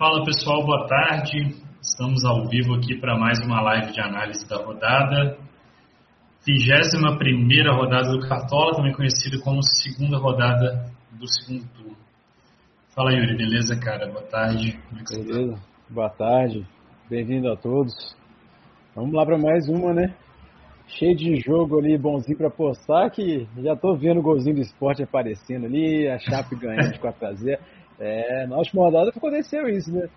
Fala pessoal, boa tarde. Estamos ao vivo aqui para mais uma live de análise da rodada. 21 primeira rodada do Cartola, também conhecida como segunda rodada do segundo turno. Fala Yuri, beleza, cara? Boa tarde. Como é que beleza, tá? boa tarde. Bem-vindo a todos. Vamos lá para mais uma, né? Cheio de jogo ali, bonzinho para postar, que já tô vendo o golzinho do esporte aparecendo ali, a Chape ganhando de 4x0. É, na última rodada aconteceu isso, né?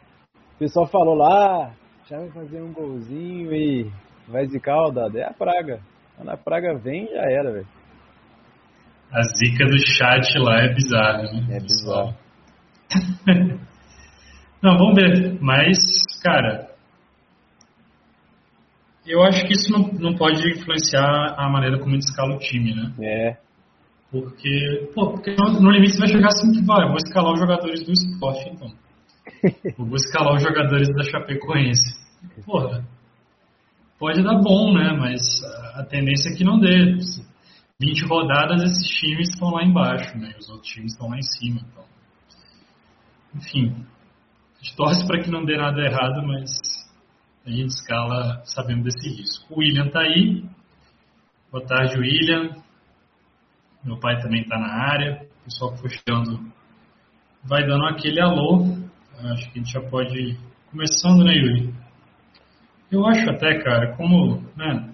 O pessoal falou lá, já vai fazer um golzinho e vai zicar o dado. É a praga. Quando a praga vem, já era, velho. A zica do chat lá é bizarra, né? É bizarro. não, vamos ver. Mas, cara, eu acho que isso não, não pode influenciar a maneira como gente escala o time, né? É. Porque, pô, porque no, limite você vai chegar assim que vai, vou escalar os jogadores do esporte, então. vou escalar os jogadores da Chapecoense. Porra, pode dar bom, né? Mas a tendência é que não dê. 20 rodadas, esses times estão lá embaixo, né? Os outros times estão lá em cima. Então. Enfim, a gente torce para que não dê nada errado, mas a gente escala sabendo desse risco. O William está aí. Boa tarde, William. Meu pai também está na área. O pessoal que for chegando vai dando aquele alô. Acho que a gente já pode ir começando, né, Yuri? Eu acho até, cara, como, né,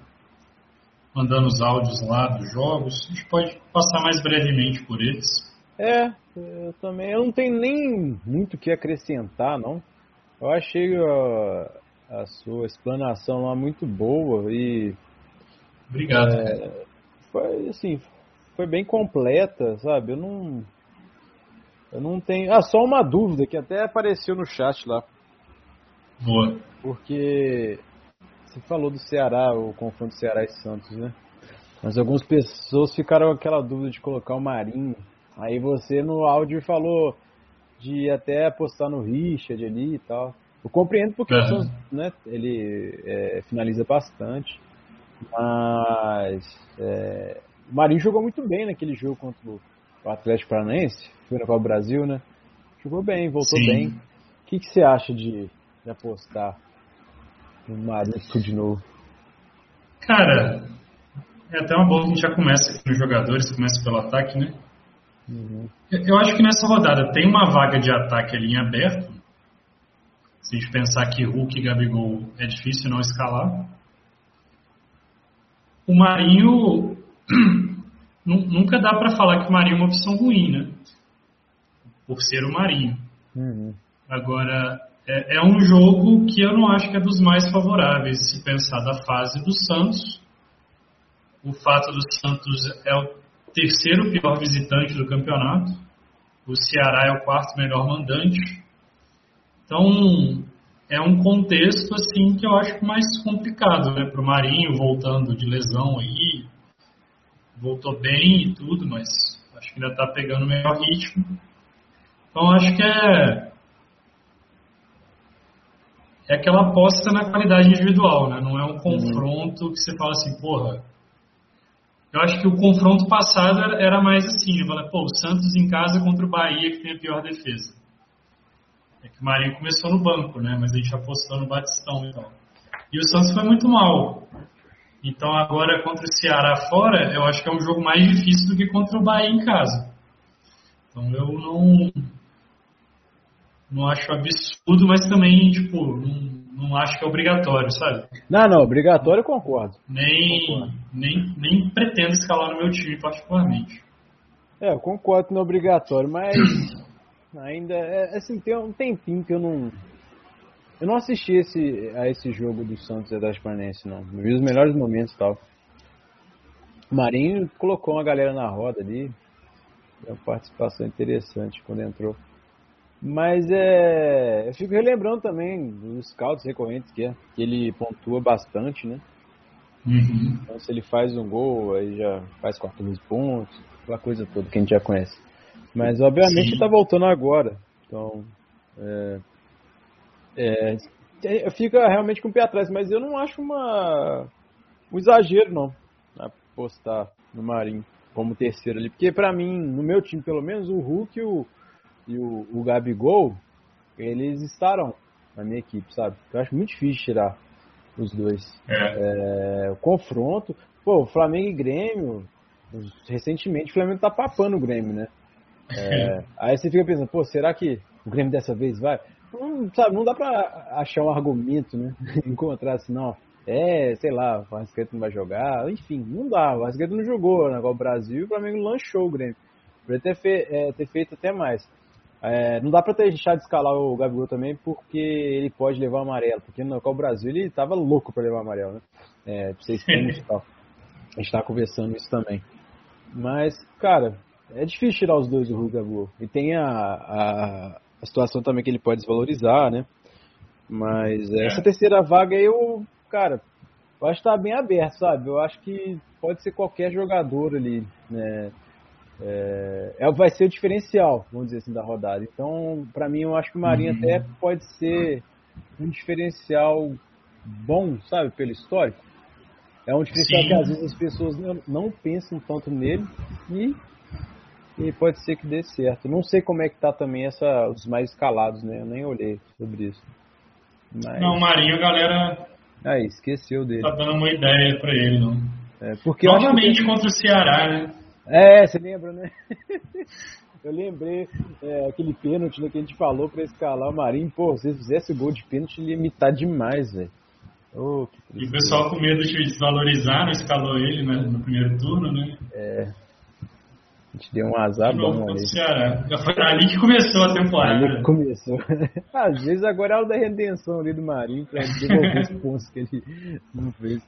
mandando os áudios lá dos jogos, a gente pode passar mais brevemente por eles. É, eu também eu não tenho nem muito o que acrescentar, não. Eu achei a, a sua explanação lá muito boa e. Obrigado. É, foi assim, foi bem completa, sabe? Eu não. Eu não tenho. Ah, só uma dúvida que até apareceu no chat lá. Boa. Porque você falou do Ceará, o confronto Ceará e Santos, né? Mas algumas pessoas ficaram com aquela dúvida de colocar o Marinho. Aí você no áudio falou de até apostar no Richard ali e tal. Eu compreendo porque uhum. o Santos, né, ele é, finaliza bastante. Mas é, o Marinho jogou muito bem naquele jogo contra o Atlético Paranaense, foi na Copa Brasil, né? Jogou bem, voltou Sim. bem. O que, que você acha de, de apostar no Marinho de novo? Cara, é até uma boa que a gente já começa aqui nos jogadores, começa pelo ataque, né? Uhum. Eu acho que nessa rodada tem uma vaga de ataque ali em aberto. Se a gente pensar que Hulk e Gabigol é difícil não escalar. O Marinho nunca dá para falar que o Marinho é uma opção ruim, né? Por ser o Marinho. Uhum. Agora, é, é, um jogo que eu não acho que é dos mais favoráveis, se pensar da fase do Santos. O fato do Santos é o terceiro pior visitante do campeonato. O Ceará é o quarto melhor mandante. Então, é um contexto assim que eu acho mais complicado, né, para o Marinho voltando de lesão aí, voltou bem e tudo, mas acho que ainda está pegando o melhor ritmo. Então acho que é é aquela aposta na qualidade individual, né? Não é um confronto uhum. que você fala assim, porra. Eu acho que o confronto passado era mais assim, fala, pô, o Santos em casa contra o Bahia que tem a pior defesa. É que o Marinho começou no banco, né? Mas a gente apostou no Batistão então. E o Santos foi muito mal. Então agora contra o Ceará fora, eu acho que é um jogo mais difícil do que contra o Bahia em casa. Então eu não não acho absurdo, mas também tipo não, não acho que é obrigatório, sabe? Não, não, obrigatório eu concordo. Nem concordo. nem nem pretendo escalar no meu time particularmente. É, eu concordo que não é obrigatório, mas ainda é assim tem um tempinho que eu não eu não assisti esse, a esse jogo do Santos e Atlético Paranaense, não. Eu vi os melhores momentos e tal. O Marinho colocou uma galera na roda ali. Uma participação interessante quando entrou. Mas é. Eu fico relembrando também dos scouts recorrentes que é. Que ele pontua bastante, né? Uhum. Então se ele faz um gol, aí já faz 14 pontos, aquela coisa toda que a gente já conhece. Mas obviamente Sim. ele tá voltando agora. Então. É, é, é, fica realmente com o pé atrás, mas eu não acho uma um exagero não apostar no Marinho como terceiro ali, porque para mim, no meu time pelo menos, o Hulk e o, e o, o Gabigol eles estarão na minha equipe, sabe? Eu acho muito difícil tirar os dois. É. É, o confronto, pô, Flamengo e Grêmio, recentemente o Flamengo tá papando o Grêmio, né? É, aí você fica pensando, pô, será que o Grêmio dessa vez vai? Não, sabe, não dá pra achar um argumento, né? Encontrar assim, não. É, sei lá, o Arrascaeta não vai jogar, enfim, não dá. O Arrascaeta não jogou né? o Brasil o Flamengo lanchou o Grêmio. Poderia ter, fe é, ter feito até mais. É, não dá pra deixar de escalar o Gabigol também, porque ele pode levar amarelo. Porque no Copa Brasil ele tava louco pra levar amarelo, né? É, pra vocês terem e tal. A gente tá conversando isso também. Mas, cara, é difícil tirar os dois do Gabigol. E tem a, a, a, situação também que ele pode desvalorizar, né? Mas é. essa terceira vaga aí, eu, cara, eu acho que tá bem aberto, sabe? Eu acho que pode ser qualquer jogador ali, né? É, é, vai ser o diferencial, vamos dizer assim, da rodada. Então, para mim, eu acho que o Marinho uhum. até pode ser um diferencial bom, sabe, pelo histórico. É um diferencial Sim. que às vezes as pessoas não, não pensam tanto nele e, e, pode ser que dê certo. Não sei como é que tá também essa, os mais escalados, né? Eu nem olhei sobre isso. Mas... Não, o Marinho, a galera. Aí, esqueceu dele. Tá dando uma ideia para ele, não. É, porque Novamente que... contra o Ceará, né? É, você lembra, né? Eu lembrei é, aquele pênalti né, que a gente falou pra escalar o Marinho. Pô, se fizesse o gol de pênalti, ele ia imitar demais, velho. Oh, e o pessoal com medo de desvalorizar, não escalou ele né, no primeiro turno, né? É. A gente deu um azar de bom ali. Ceará. Já foi ali que começou a temporada. Ali que começou. Às vezes agora é o da redenção ali do Marinho pra devolver os pontos que ele não fez,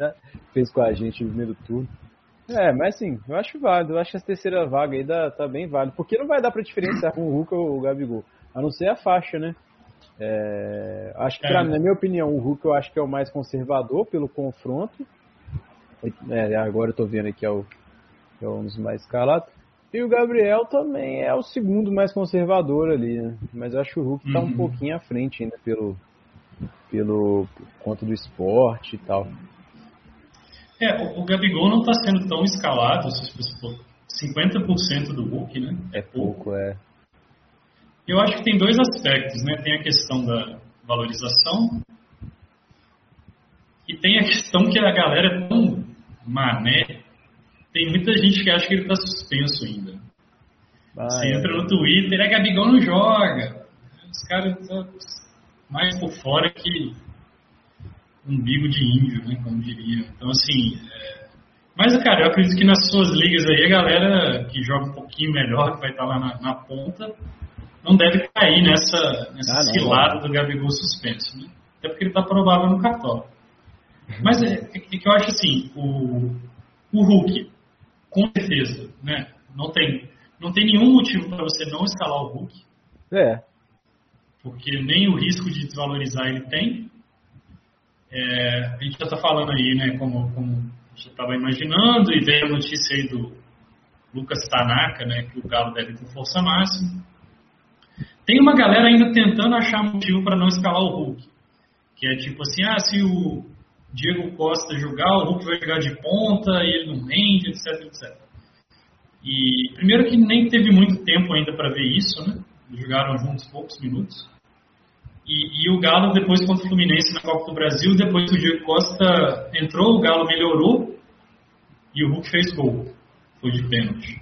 fez com a gente no primeiro turno. É, mas assim, eu acho válido. Eu acho que essa terceira vaga aí dá, tá bem válido. Porque não vai dar pra diferenciar com o Hulk ou o Gabigol. A não ser a faixa, né? É, acho que, pra, é. na minha opinião, o Hulk eu acho que é o mais conservador pelo confronto. É, agora eu tô vendo aqui, é, o, é um dos mais escalados. E o Gabriel também é o segundo mais conservador ali, né? Mas acho que o Hulk uhum. tá um uhum. pouquinho à frente ainda pelo, pelo conta do esporte e tal. É, o, o Gabigol não está sendo tão escalado, se for 50% do Hulk, né? É pouco, é. Eu acho que tem dois aspectos, né? Tem a questão da valorização e tem a questão que a galera é tão mané. Tem muita gente que acha que ele está suspenso ainda. Ah, Você é. entra no Twitter, é Gabigol não joga. Os caras estão mais por fora que umbigo de índio, né, como diria. Então, assim, é... mas, cara, eu acredito que nas suas ligas aí, a galera que joga um pouquinho melhor, que vai estar lá na, na ponta, não deve cair nessa, nessa ah, cilada do Gabigol suspenso, né? Até porque ele está provável no cartão. Mas é, é, que eu acho assim, o, o Hulk, com certeza, né? Não tem, não tem nenhum motivo para você não escalar o Hulk. É. Porque nem o risco de desvalorizar ele tem, é, a gente já está falando aí, né, como, como já estava imaginando, e veio a notícia aí do Lucas Tanaka, né, que o Galo deve ter força máxima. Tem uma galera ainda tentando achar motivo para não escalar o Hulk. Que é tipo assim, ah, se o Diego Costa jogar, o Hulk vai jogar de ponta e ele não rende, etc, etc. E primeiro que nem teve muito tempo ainda para ver isso, né? Jogaram juntos poucos minutos. E, e, o Galo, depois contra o Fluminense na Copa do Brasil, depois que o Diego Costa entrou, o Galo melhorou e o Hulk fez gol. Foi de pênalti.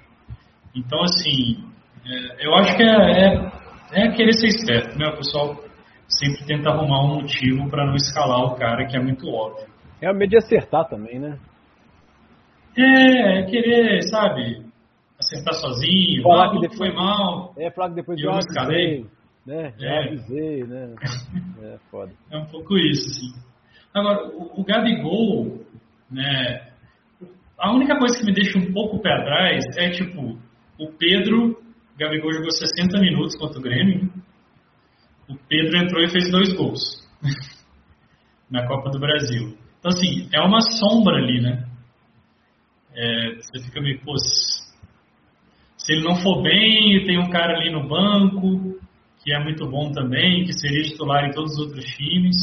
Então, assim, é, eu acho que é, é, é, querer ser esperto, né? O pessoal sempre tenta arrumar um motivo para não escalar o cara, que é muito óbvio. É o medo de acertar também, né? É, é querer, sabe, acertar sozinho. Falar ah, que depois, foi mal. É, falar que depois eu escalei né? Já é. avisei, né? É foda. É um pouco isso, sim. Agora, o, o Gabigol, né? A única coisa que me deixa um pouco pé atrás é, tipo, o Pedro, o Gabigol jogou 60 minutos contra o Grêmio. O Pedro entrou e fez dois gols na Copa do Brasil. Então, assim, é uma sombra ali, né? É, você fica meio, pô, se ele não for bem, tem um cara ali no banco, que é muito bom também, que seria titular em todos os outros times.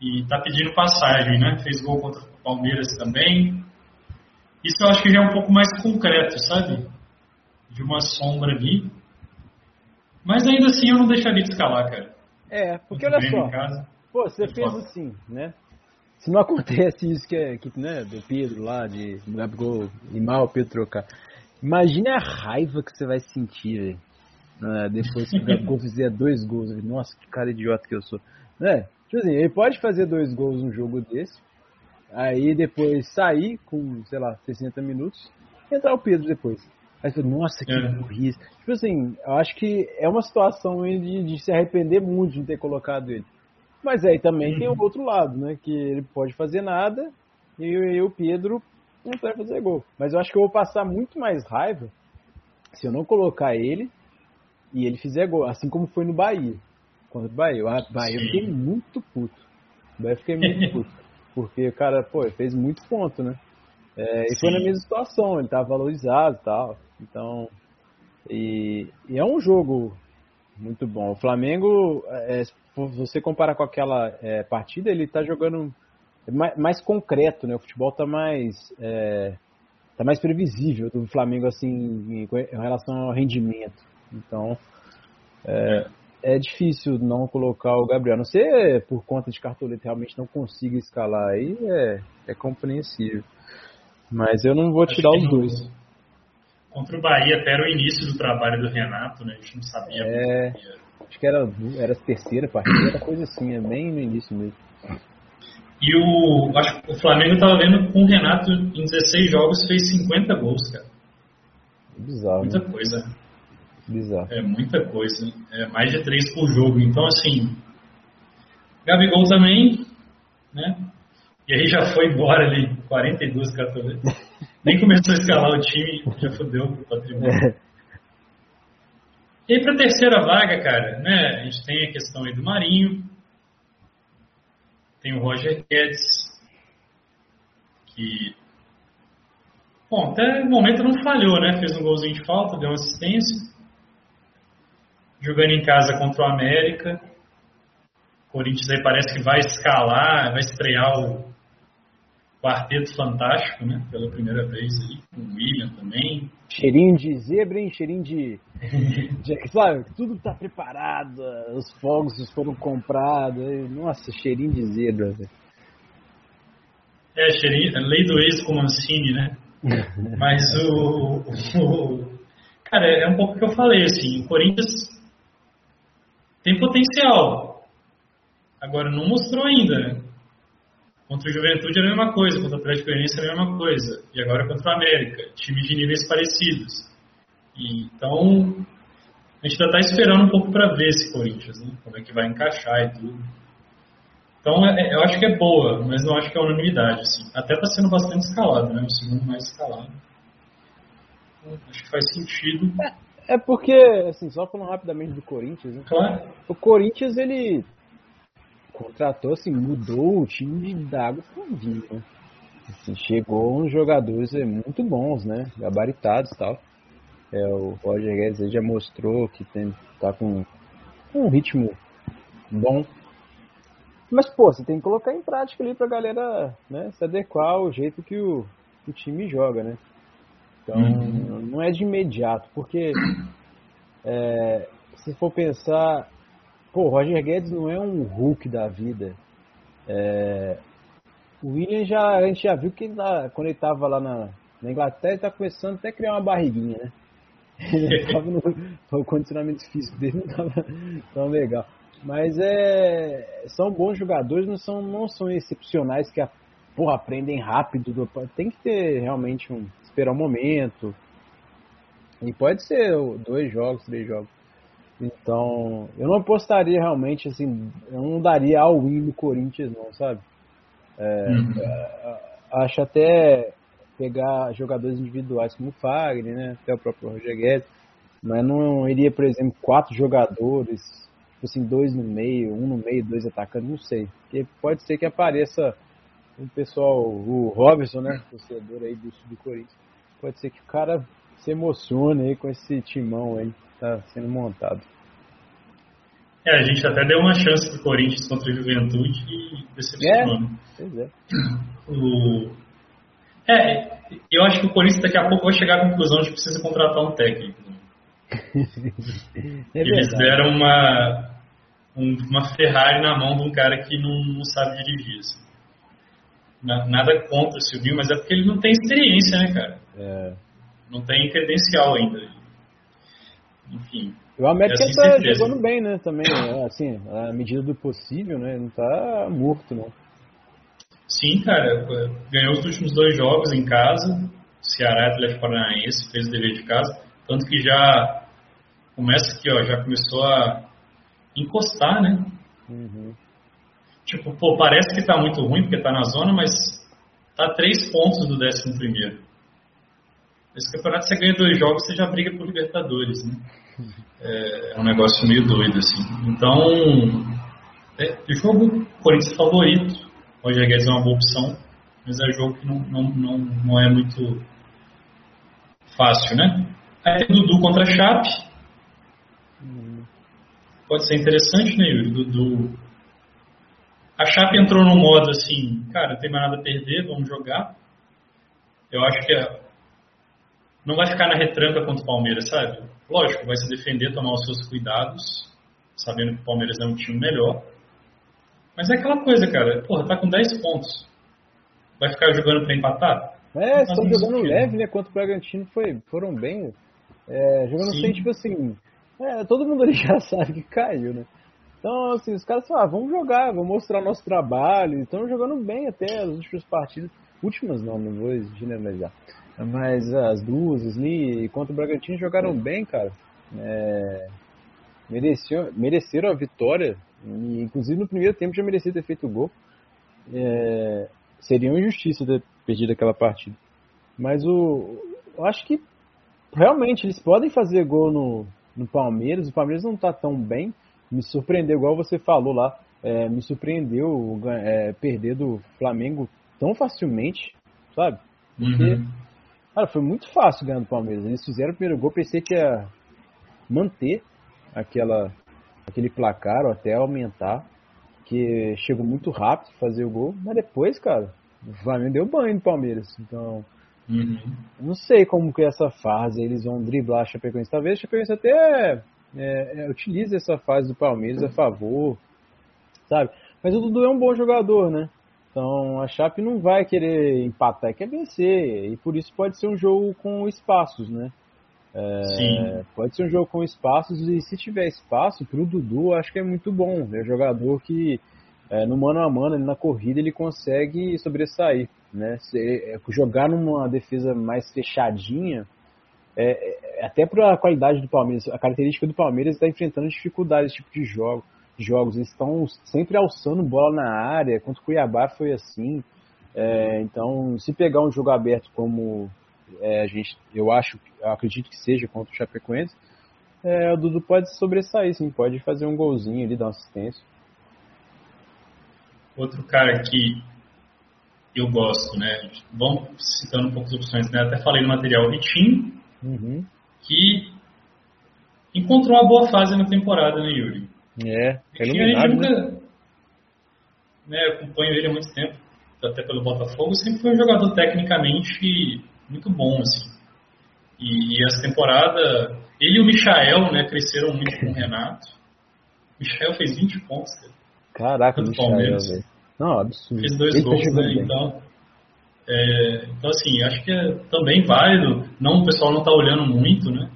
E está pedindo passagem, né? Fez gol contra o Palmeiras também. Isso eu acho que já é um pouco mais concreto, sabe? De uma sombra ali. Mas ainda assim eu não deixaria de escalar, cara. É, porque olha só. Pô, você pensa assim, né? Se não acontece isso que é que, né, do Pedro lá, de Gabigol e mal o Pedro trocar. Imagine a raiva que você vai sentir, velho. Né, depois que o Gabigol fizer dois gols. Nossa, que cara idiota que eu sou. Né? Tipo assim, ele pode fazer dois gols num jogo desse, aí depois sair com, sei lá, 60 minutos, e entrar o Pedro depois. Aí você nossa, que é. burrice. Tipo assim, eu acho que é uma situação de, de se arrepender muito de não ter colocado ele. Mas aí também uhum. tem o outro lado, né? Que ele pode fazer nada e, e o Pedro não vai fazer gol. Mas eu acho que eu vou passar muito mais raiva se eu não colocar ele e ele fizer gol, assim como foi no Bahia. Contra o Bahia. O Bahia eu fiquei muito puto. O Bahia eu fiquei muito puto. Porque o cara, pô, fez muito ponto, né? É, e foi na mesma situação, ele tava valorizado e tal. Então. E, e, é um jogo muito bom. O Flamengo, é, se você comparar com aquela é, partida, ele tá jogando mais, mais, concreto, né? O futebol tá mais. É, tá mais previsível do Flamengo, assim, em, em relação ao rendimento. Então. É, é difícil não colocar o Gabriel. Não sei por conta de cartoleta realmente não consiga escalar aí, é, é compreensível. Mas eu não vou tirar os dois. Contra o Bahia, até era o início do trabalho do Renato, né? A gente não sabia. É, acho que era, era a terceira partida, era coisa assim, é bem no início mesmo. E o, acho que o Flamengo estava vendo com o Renato em 16 jogos fez 50 gols, cara. Bizarro. Muita né? coisa. Bizarro. É muita coisa. É mais de três por jogo. Então, assim, Gabigol também, né? E aí já foi embora ali, 42 cartoletas. Nem começou a escalar o time, já fodeu o patrimônio. É. E aí pra terceira vaga, cara, né? A gente tem a questão aí do Marinho, tem o Roger Guedes, que Bom, até o momento não falhou, né? Fez um golzinho de falta, deu uma assistência jogando em casa contra o América. O Corinthians aí parece que vai escalar, vai estrear o quarteto fantástico, né? Pela primeira vez aí, com o William também. Cheirinho de zebra, hein? Cheirinho de. de sabe, tudo tá preparado, os fogos foram comprados. Nossa, cheirinho de zebra, velho. É, cheirinho, lei do ex com Mancini, né? Mas o, o, Cara, é um pouco o que eu falei, assim, o Corinthians tem potencial. Agora, não mostrou ainda, né? Contra o Juventude é a mesma coisa, contra o Atlético Goianiense é a mesma coisa. E agora contra o América, time de níveis parecidos. E, então, a gente ainda está esperando um pouco para ver esse Corinthians, né? Como é que vai encaixar e tudo. Então, é, é, eu acho que é boa, mas não acho que é unanimidade. Assim. Até está sendo bastante escalado, né? O segundo mais escalado. Então, acho que faz sentido. É porque, assim, só falando rapidamente do Corinthians, né? Claro. O Corinthians, ele contratou, assim, mudou o time da água pro vinho, né? Assim, chegou uns jogadores muito bons, né? Gabaritados e tal. É, o Roger Guedes já mostrou que tem, tá com um ritmo bom. Mas, pô, você tem que colocar em prática ali pra galera né, se adequar ao jeito que o, o time joga, né? Então, uhum. não é de imediato, porque é, se for pensar, pô, Roger Guedes não é um Hulk da vida. É, o William já, a gente já viu que ele tá, quando ele estava lá na, na, Inglaterra, ele tá começando até a criar uma barriguinha, né? Ele tava no, o condicionamento físico dele não estava tão legal. Mas é, são bons jogadores, não são, não são excepcionais que a, porra, aprendem rápido. Tem que ter realmente um, esperar um momento. E pode ser dois jogos, três jogos. Então, eu não apostaria realmente, assim, eu não daria all win no Corinthians, não, sabe? É, uhum. É, acho até pegar jogadores individuais como o Fagner, né? Até o próprio Roger Guedes. Mas não iria, por exemplo, quatro jogadores, tipo assim, dois no meio, um no meio, dois atacando, não sei. Porque pode ser que apareça o pessoal, o Robson, né? Torcedor aí do, do Corinthians pode ser que o cara se emocione aí com esse timão aí que tá sendo montado. É, a gente até deu uma chance pro Corinthians contra a Juventude e decepcionou. É, é. O... É, eu acho que o Corinthians daqui a pouco vai chegar à conclusão de que precisa contratar um técnico. é Eles deram uma, um, uma Ferrari na mão de um cara que não, não sabe dirigir. Assim. Nada contra o Silvinho, mas é porque ele não tem experiência, né, cara? É. Não tem credencial ainda. Enfim. O América é assim tá jogando bem, né? Também, né? assim, à medida do possível, né? Não tá morto, não. Sim, cara. Ganhou os últimos dois jogos em casa. Ceará e Atlético Paranaense, fez o dever de casa. Tanto que já começa aqui, ó, já começou a encostar, né? Uhum. Tipo, pô, parece que tá muito ruim porque tá na zona, mas tá três pontos do décimo primeiro. Esse campeonato você ganha dois jogos, você já briga por Libertadores, né? É, é um negócio meio doido, assim. Então, é, o jogo Corinthians favorito. Roger Guedes é uma boa opção, mas é jogo que não, não, não, não é muito fácil, né? Aí tem Dudu contra a Chape. Pode ser interessante, né, Yuri? Dudu. A Chape entrou no modo assim, cara, não tem mais nada a perder, vamos jogar. Eu acho que é... não vai ficar na retranca contra o Palmeiras, sabe? Lógico, vai se defender, tomar os seus cuidados, sabendo que o Palmeiras é um time melhor. Mas é aquela coisa, cara, porra, tá com 10 pontos. Vai ficar jogando para empatar? É, estão jogando sentido. leve, né? Contra o Bragantino foi, foram bem. É, jogando Sim. sem, tipo assim. É, todo mundo ali já sabe que caiu, né? Então, assim, os caras falaram, ah, vamos jogar, vamos mostrar nosso trabalho. Estão jogando bem até as últimas partidas. Últimas não, não vou generalizar. Mas as duas, Sli contra o Bragantino jogaram bem, cara. É, mereciam, mereceram a vitória. E, inclusive no primeiro tempo já merecia ter feito o gol. É, seria uma injustiça ter perdido aquela partida. Mas o, eu acho que realmente eles podem fazer gol no, no Palmeiras. O Palmeiras não está tão bem. Me surpreendeu, igual você falou lá. É, me surpreendeu é, perder do Flamengo tão facilmente, sabe? Porque uhum. Cara, foi muito fácil ganhar do Palmeiras. Eles fizeram o primeiro gol, pensei que ia manter aquela, aquele placar ou até aumentar, que chegou muito rápido fazer o gol, mas depois, cara, o Flamengo deu banho no Palmeiras. Então, uhum. não sei como que é essa fase eles vão driblar a Chapecoense. Talvez a Chapecoense até é, é, utilize essa fase do Palmeiras a favor, sabe? Mas o Dudu é um bom jogador, né? Então a Chape não vai querer empatar, quer vencer. E por isso pode ser um jogo com espaços, né? É, pode ser um jogo com espaços e se tiver espaço para o Dudu, acho que é muito bom. É um jogador que é, no mano a mano, na corrida, ele consegue sobressair. Né? Se, é, jogar numa defesa mais fechadinha, é, é até para a qualidade do Palmeiras, a característica do Palmeiras está enfrentando dificuldades esse tipo de jogo jogos. Eles estão sempre alçando bola na área. Contra o Cuiabá foi assim. É, então, se pegar um jogo aberto como é, a gente, eu acho, eu acredito que seja contra o Chapecoense, é, o Dudu pode sobressair, sim, pode fazer um golzinho ali, dar uma assistência. Outro cara que eu gosto, né? Vamos citando um pouco as opções, né? Até falei no material, Vitinho, uhum. que encontrou uma boa fase na temporada, né, Yuri? É, é iluminado, nunca, né? né? Acompanho ele há muito tempo, até pelo Botafogo, sempre foi um jogador tecnicamente muito bom, assim. E, e essa temporada, ele e o Michael, né, cresceram muito com o Renato. O Michael fez 20 pontos, Caraca, o Michael, velho. Não, absurdo. Fez dois ele tá gols, né, então... É, então, assim, acho que é também válido. Não, o pessoal não está olhando muito, né?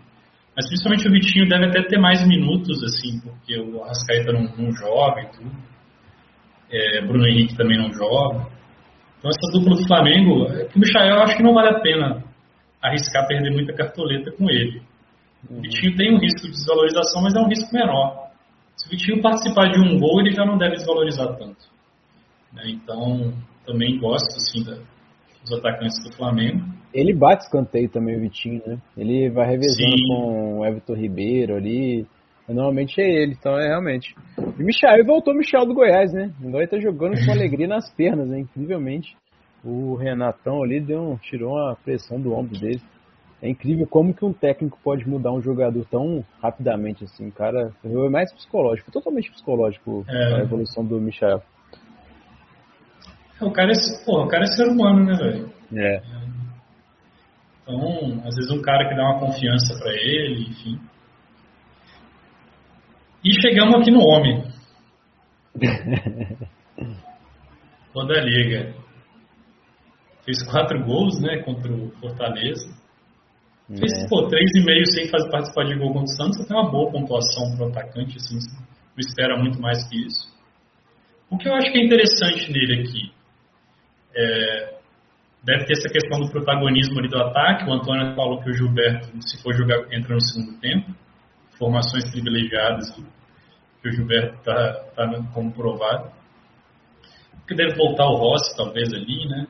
Mas principalmente o Vitinho deve até ter mais minutos, assim, porque o Arrascaeta não, não joga e tudo. É, Bruno Henrique também não joga. Então essa dupla do Flamengo, é que o Michael eu acho que não vale a pena arriscar perder muita cartoleta com ele. Uhum. O Vitinho tem um risco de desvalorização, mas é um risco menor. Se o Vitinho participar de um gol, ele já não deve desvalorizar tanto. Né? Então, também gosto assim, dos atacantes do Flamengo. Ele bate escanteio também, o Vitinho, né? Ele vai revezando Sim. com o Everton Ribeiro ali. Normalmente é ele, então é realmente. E Michel, voltou o Michel do Goiás, né? Agora ele tá jogando com alegria nas pernas, né? Incrivelmente. O Renatão ali deu um, tirou uma pressão do ombro dele. É incrível como que um técnico pode mudar um jogador tão rapidamente assim. O cara é mais psicológico, totalmente psicológico é. a evolução do Michel. O cara é, porra, o cara é ser humano, né, velho? É. Então, às vezes um cara que dá uma confiança para ele, enfim. E chegamos aqui no homem. Toda a liga. Fez quatro gols, né, contra o Fortaleza. Fez, é. pô, três e meio sem fazer participar de gol contra o Santos, até uma boa pontuação para o atacante, assim, não espera muito mais que isso. O que eu acho que é interessante nele aqui, é, deve ter essa questão do protagonismo ali do ataque, o Antônio falou que o Gilberto, se for jogar, entra no segundo tempo, formações privilegiadas que o Gilberto está tá como provado. Que deve voltar o Rossi, talvez, ali, né?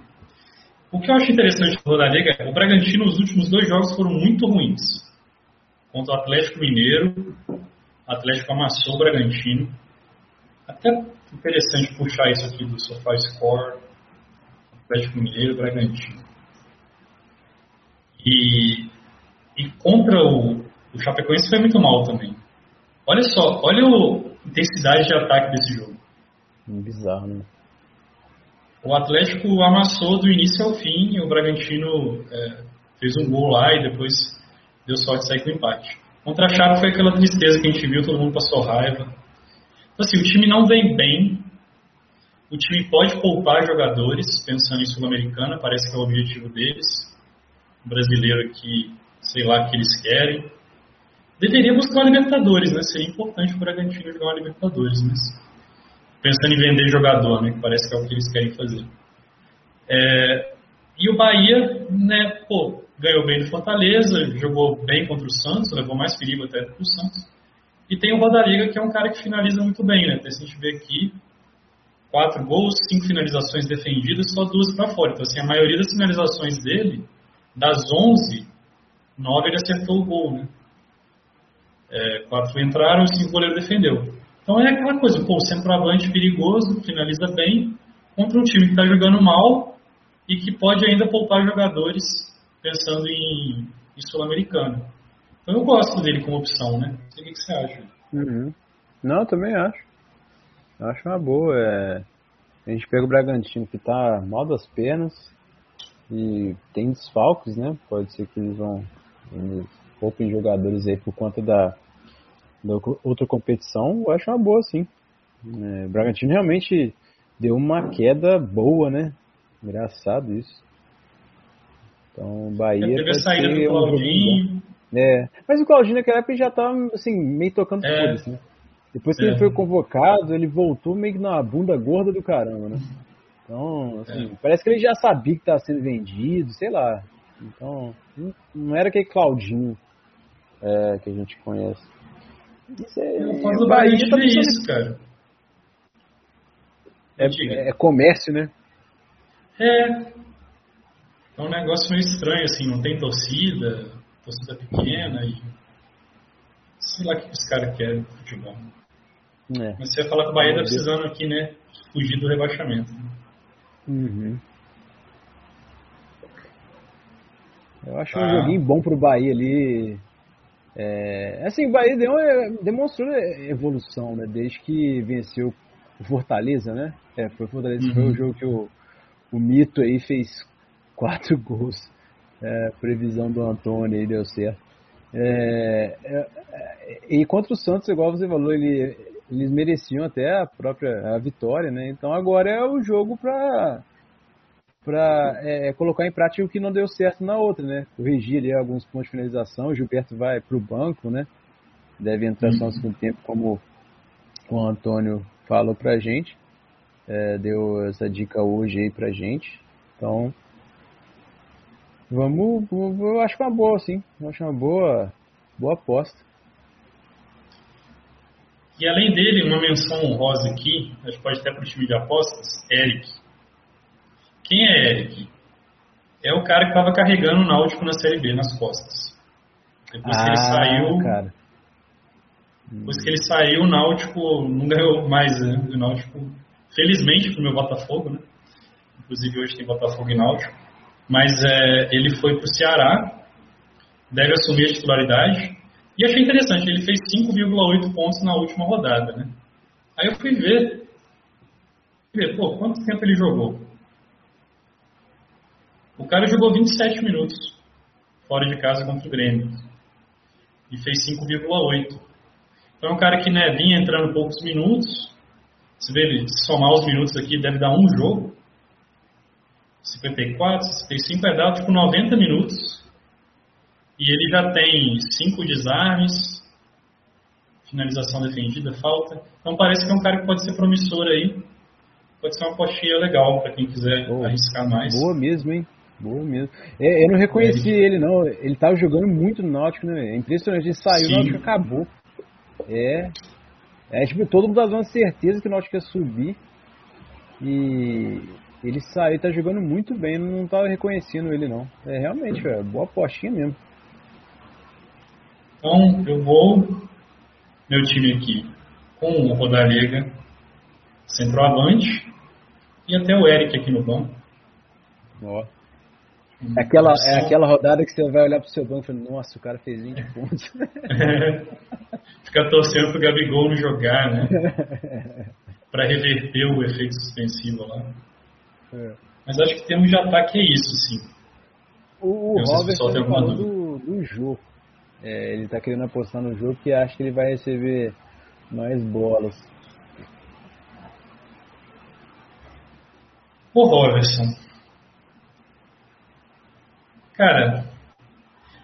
O que eu acho interessante do Rodallega é o Bragantino, nos últimos dois jogos, foram muito ruins. Contra o Atlético Mineiro, o Atlético amassou o Bragantino. Até interessante puxar isso aqui do Sofá Score, Atlético Mineiro, Bragantino. E, e contra o, o Chapecoense foi muito mal também. Olha só, olha a intensidade de ataque desse jogo. Bizarro, né? O Atlético amassou do início ao fim e o Bragantino é, fez um gol lá e depois deu sorte de sair com empate. Contra a Chape foi aquela tristeza que a gente viu, todo mundo passou raiva. Então, assim, o time não vem bem, o time pode poupar jogadores, pensando em Sul-Americana, parece que é o objetivo deles. O brasileiro aqui, sei lá o que eles querem. Deveria buscar uma Libertadores, né? Seria importante o Bragantino jogar uma Libertadores, mas pensando em vender jogador, né? Que parece que é o que eles querem fazer. É, e o Bahia, né, pô, ganhou bem do Fortaleza, jogou bem contra o Santos, levou mais perigo até para o Santos. E tem o Rodariga, que é um cara que finaliza muito bem, né? Se a gente vê aqui, quatro gols, cinco finalizações defendidas, só duas para fora. Então, assim, a maioria das finalizações dele, das 11, nove ele acertou o gol, né? É, quatro entraram e cinco o goleiro defendeu. Então é aquela coisa, pô, centroavante perigoso, finaliza bem, contra um time que está jogando mal e que pode ainda poupar jogadores pensando em, em Sul-Americano. Então eu gosto dele como opção, né? O que, você acha. Uhum. Não, também acho. Eu acho uma boa. É... A gente pega o Bragantino que está mal das pernas e tem desfalques, né? Pode ser que eles vão eles poupem jogadores aí por conta da, da outra competição. Eu acho uma boa, sim. É, o Bragantino realmente deu uma queda boa, né? Engraçado isso. Então, Bahia. Já teve a saída do Claudinho. É, mas o Claudinho naquela época já tava assim, meio tocando é. foda né? Depois que é. ele foi convocado, ele voltou meio que na bunda gorda do caramba, né? Então, assim, é. parece que ele já sabia que estava sendo vendido, sei lá. Então, não era aquele Claudinho é, que a gente conhece. Isso é, o Bahia, Bahia tá isso, cara. É, é, comércio, né? É. É um negócio meio estranho, assim, não tem torcida, torcida pequena e. Sei lá o que os caras querem futebol. É. Mas você ia falar que o Bahia tá precisando aqui, né? Fugir do rebaixamento. Uhum. Eu acho ah. um joguinho bom pro Bahia ali. É, assim, o Bahia deu, demonstrou evolução, né? Desde que venceu o Fortaleza, né? É, foi o Fortaleza, uhum. foi o jogo que o, o Mito aí fez quatro gols. É, previsão do Antônio aí deu certo. É, é, é, e contra o Santos, igual você falou, ele, eles mereciam até a própria a vitória, né? Então agora é o jogo para para é, colocar em prática o que não deu certo na outra, né? Corrigir ali alguns pontos de finalização. O Gilberto vai para o banco, né? Deve entrar só no segundo tempo, como o Antônio falou para gente. É, deu essa dica hoje aí para gente. Então, vamos, eu acho uma boa, sim. Eu acho uma boa, boa aposta. E além dele, uma menção honrosa aqui, acho que pode até para o time de apostas, Eric. Quem é Eric? É o cara que estava carregando o Náutico na Série B nas costas. Depois ah, que ele ah, saiu. Cara. Depois que ele saiu, o Náutico não ganhou mais, né? O Náutico, felizmente pro meu Botafogo, né? Inclusive hoje tem Botafogo e Náutico. Mas é, ele foi pro Ceará, deve assumir a titularidade. E achei interessante, ele fez 5,8 pontos na última rodada, né? Aí eu fui ver, fui ver, pô, quanto tempo ele jogou? O cara jogou 27 minutos fora de casa contra o Grêmio e fez 5,8. Então é um cara que né, vinha entrando poucos minutos se somar os minutos aqui, deve dar um jogo. 54, 55 é dado tipo 90 minutos. E ele já tem 5 desarmes, finalização defendida, falta. Então parece que é um cara que pode ser promissor aí. Pode ser uma postinha legal para quem quiser oh, arriscar mais. Boa mesmo, hein? Boa mesmo. É, eu não reconheci é, ele, não. Ele tava jogando muito no Náutico, né? É impressionante. Ele saiu, Sim. o Náutico acabou. É. É tipo, todo mundo dava uma certeza que o Náutico ia subir. E ele saiu, tá jogando muito bem, não tava reconhecendo ele não. É realmente, é boa postinha mesmo. Então eu vou meu time aqui com o Rodalega, centroavante e até o Eric aqui no banco. Ó. É aquela, é aquela rodada que você vai olhar pro seu banco e falar, nossa, o cara fez 20 pontos. Fica torcendo pro Gabigol não jogar, né? Pra reverter o efeito suspensivo lá. É. Mas acho que temos de ataque é isso, sim. O, o Robert falou do, do jogo. É, ele tá querendo apostar no jogo que acha que ele vai receber mais bolas. O Robertson. Cara,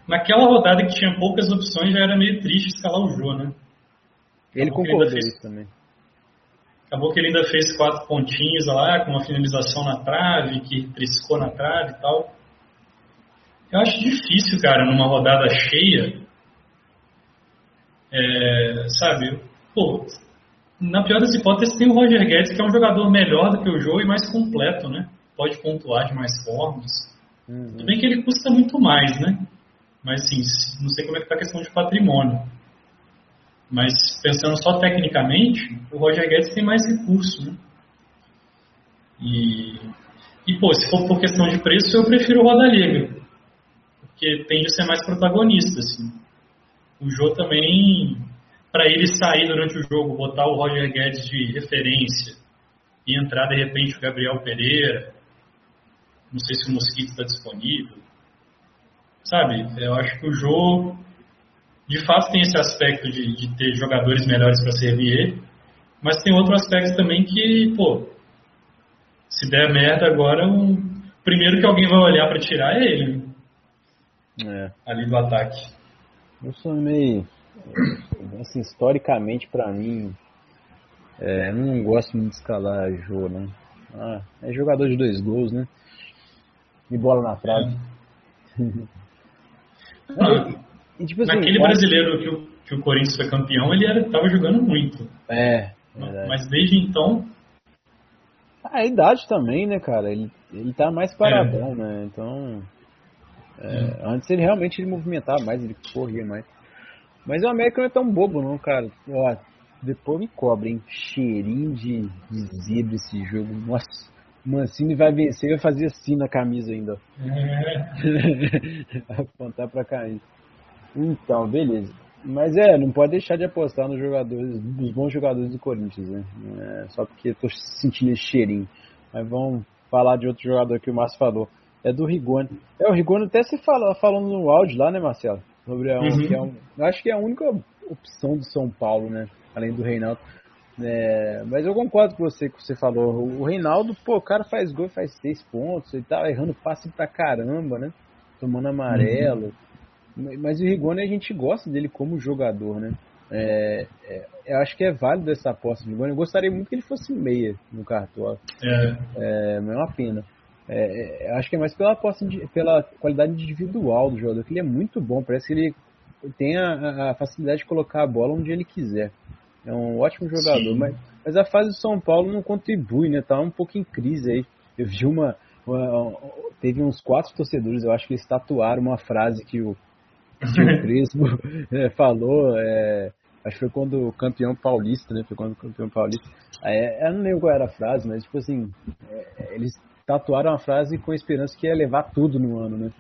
naquela rodada que tinha poucas opções já era meio triste escalar o Jô, né? Ele concordou fez... isso também. Acabou que ele ainda fez quatro pontinhos lá, com uma finalização na trave, que triscou na trave e tal. Eu acho difícil, cara, numa rodada cheia, é, sabe, pô, na pior das hipóteses tem o Roger Guedes, que é um jogador melhor do que o Joe e mais completo, né? Pode pontuar de mais formas. Uhum. Tudo bem que ele custa muito mais, né? Mas assim, não sei como é que tá a questão de patrimônio. Mas pensando só tecnicamente, o Roger Guedes tem mais recurso, né? E, e pô, se for por questão de preço, eu prefiro o Roda Liga. Porque tende a ser mais protagonista, assim. O Jô também, para ele sair durante o jogo, botar o Roger Guedes de referência e entrar de repente o Gabriel Pereira, não sei se o Mosquito está disponível. Sabe, eu acho que o Jô de fato tem esse aspecto de, de ter jogadores melhores para servir ele, mas tem outro aspecto também que, pô, se der merda agora, o primeiro que alguém vai olhar para tirar é ele. É. Ali do ataque. Eu sou meio. Assim, historicamente, para mim, é, eu não gosto muito de escalar Jô, né? Ah, é jogador de dois gols, né? E bola na trave. É. E, tipo assim, Naquele brasileiro que o, que o Corinthians foi campeão, ele era, tava jogando muito. É. Mas desde então. A idade também, né, cara? Ele, ele tá mais paradão, é. né? Então. É, antes ele realmente ele movimentava mais, ele corria mais. Mas o América não é tão bobo, não, cara. Ó, depois me cobre, hein? Cheirinho de, de zebra esse jogo. Nossa. O Mancini vai vencer e vai fazer assim na camisa ainda. É. Apontar pra cair. Então, beleza. Mas é, não pode deixar de apostar nos jogadores, nos bons jogadores do Corinthians, né? É, só porque tô sentindo esse cheirinho. Mas vamos falar de outro jogador que o Márcio falou. É do Rigoni. É, o Rigoni até se fala, falando no áudio lá, né, Marcelo? Sobre a, uhum. que é um, acho que é a única opção do São Paulo, né? Além do Reinaldo. É, mas eu concordo com você que você falou. O Reinaldo, pô, o cara faz gol, faz seis pontos, ele tá errando passe pra caramba, né? Tomando amarelo. Uhum. Mas o Rigoni a gente gosta dele como jogador, né? É, é, eu acho que é válido essa aposta do Rigoni. Eu gostaria muito que ele fosse meia no cartola. É. é. Mas é uma pena. É, é, acho que é mais pela pela qualidade individual do jogador, que ele é muito bom. Parece que ele tem a, a facilidade de colocar a bola onde ele quiser. É um ótimo jogador, mas, mas a fase do São Paulo não contribui, né? Tá um pouco em crise aí. Eu vi uma, uma teve uns quatro torcedores, eu acho que eles tatuaram uma frase que o o Crespo é, falou, é, acho que foi quando o campeão paulista, né? Foi quando o campeão paulista. É, eu não lembro qual era a frase, mas tipo assim, é, eles tatuaram a frase com a esperança que ia levar tudo no ano, né?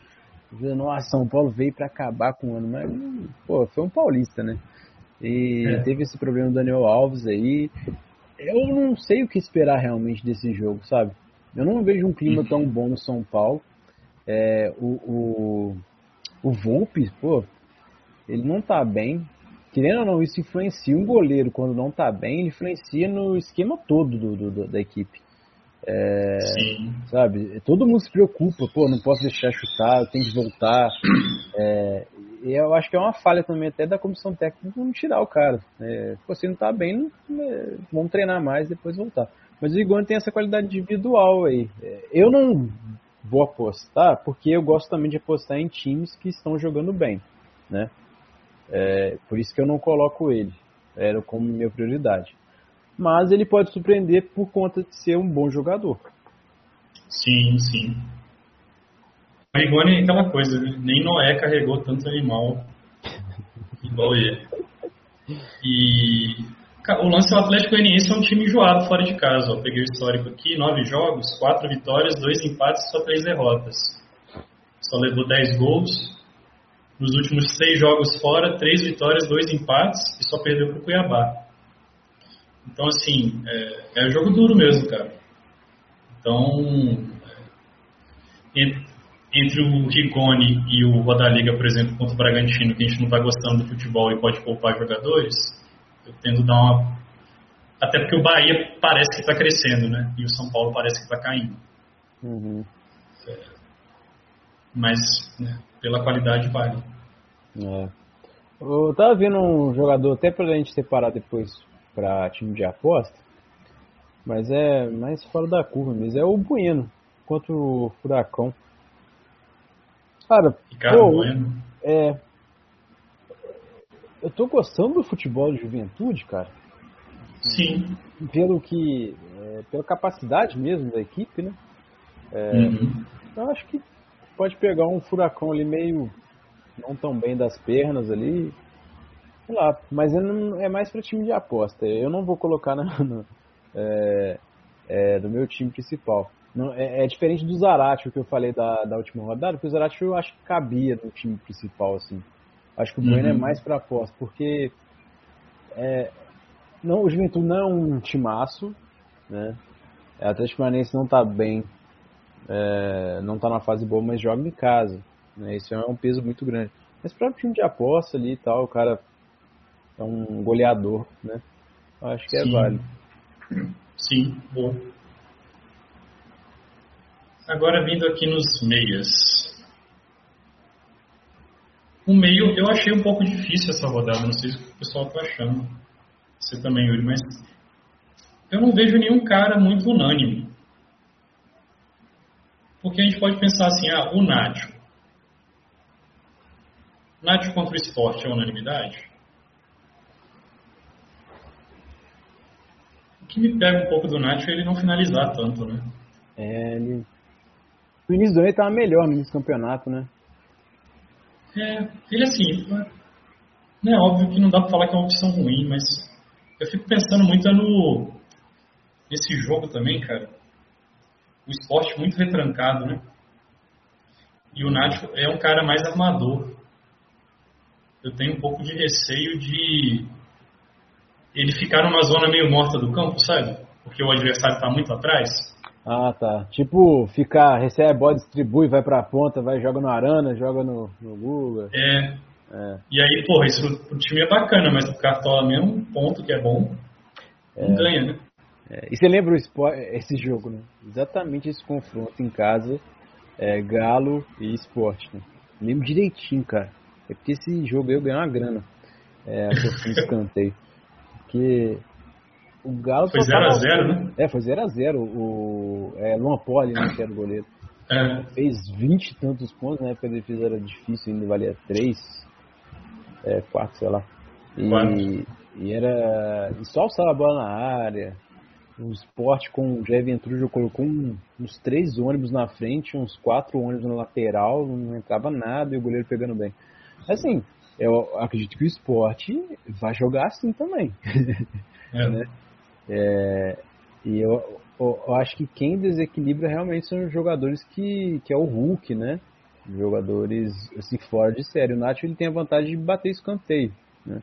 Nossa, São Paulo veio para acabar com o ano, mas pô, foi um paulista, né? E é. teve esse problema do Daniel Alves aí. Eu não sei o que esperar realmente desse jogo, sabe? Eu não vejo um clima tão bom no São Paulo. É, o, o, o Volpe, pô, ele não tá bem. querendo ou não, isso influencia um goleiro quando não tá bem, influencia no esquema todo do, do da equipe. É. Sabe? Todo mundo se preocupa, pô, não posso deixar chutar, eu tenho que voltar. É, e eu acho que é uma falha também até da comissão técnica não tirar o cara. É, pô, se não tá bem, não, é, vamos treinar mais e depois voltar. Mas o Igor tem essa qualidade individual aí. É, eu não vou apostar porque eu gosto também de apostar em times que estão jogando bem, né? É, por isso que eu não coloco ele. Era como minha prioridade mas ele pode surpreender por conta de ser um bom jogador. Sim, sim. Rigoni é aquela coisa, né? nem Noé carregou tanto animal igual ele. E o lance do Atlético Goianiense é um time enjoado fora de casa. Ó. Peguei o histórico aqui, nove jogos, quatro vitórias, dois empates só três derrotas. Só levou dez gols. Nos últimos seis jogos fora, três vitórias, dois empates e só perdeu para o Cuiabá. Então, assim, é, é jogo duro mesmo, cara. Então, é, entre o Rigoni e o Rodaliga, por exemplo, contra o Bragantino, que a gente não está gostando do futebol e pode poupar jogadores, eu tendo dar uma. Até porque o Bahia parece que está crescendo, né? E o São Paulo parece que está caindo. Uhum. É, mas, né, pela qualidade, vale. É. Eu tava vendo um jogador, até pra gente separar depois para time de aposta, mas é mais fora da curva mesmo. É o Bueno contra o Furacão. Cara, Ricardo pô, Bueno. É, eu tô gostando do futebol de juventude, cara. Sim. Pelo que. É, pela capacidade mesmo da equipe, né? É, uhum. Eu acho que pode pegar um furacão ali meio não tão bem das pernas ali Sei lá, mas é mais para time de aposta. Eu não vou colocar na, no, é, é, no meu time principal. Não, é, é, diferente do Zarate, que eu falei da, da última rodada, porque o Zarate eu acho que cabia no time principal, assim. Acho que o Bueno é uhum. mais para aposta, porque é, não, o Juventude não é um timaço, né? A Atlético Paranaense não tá bem, é, não tá na fase boa, mas joga em casa. Né? Isso é um peso muito grande. Mas para o time de aposta ali e tal, o cara é um goleador, né? Acho que é válido. Sim, bom. Agora vindo aqui nos meias. O meio eu achei um pouco difícil essa rodada, não sei se o pessoal está achando. Você também, Yuri, mas eu não vejo nenhum cara muito unânime. Porque a gente pode pensar assim, ah, o Nádio. Nádio contra o esporte é unanimidade? O que me pega um pouco do Nacho é ele não finalizar tanto, né? É, ele... O início do ano ele tava melhor no início do campeonato, né? É, ele assim, não é óbvio que não dá pra falar que é uma opção ruim, mas eu fico pensando muito no nesse jogo também, cara. O esporte muito retrancado, né? E o Nacho é um cara mais armador. Eu tenho um pouco de receio de ele ficar numa zona meio morta do campo, sabe? Porque o adversário está muito atrás. Ah, tá. Tipo, ficar, recebe a bola, distribui, vai pra ponta, vai, joga no Arana, joga no, no Google. É. é. E aí, porra, isso pro time é bacana, mas pro Cartola mesmo, um ponto que é bom, é. não ganha, né? É. E você lembra o esporte, esse jogo, né? Exatamente esse confronto em casa, é, Galo e Esporte, né? Lembro direitinho, cara. É porque esse jogo eu ganhei uma grana. É, a escanteio. Porque o Galo. Foi 0x0, né? É, foi 0x0. O é, Luan Poli, né, que era o goleiro. É. Fez 20 e tantos pontos, na época a defesa era difícil, ainda valia 3, é, 4, sei lá. E, e era. E só alçava a bola na área. O esporte com o Jair Ventrujo colocou um, uns três ônibus na frente, uns quatro ônibus na lateral, não entrava nada e o goleiro pegando bem. Assim, eu acredito que o esporte vai jogar assim também. É. né? é, e eu, eu, acho que quem desequilibra realmente são os jogadores que, que é o Hulk, né? Jogadores assim, fora de série. O Nath ele tem a vantagem de bater escanteio, né?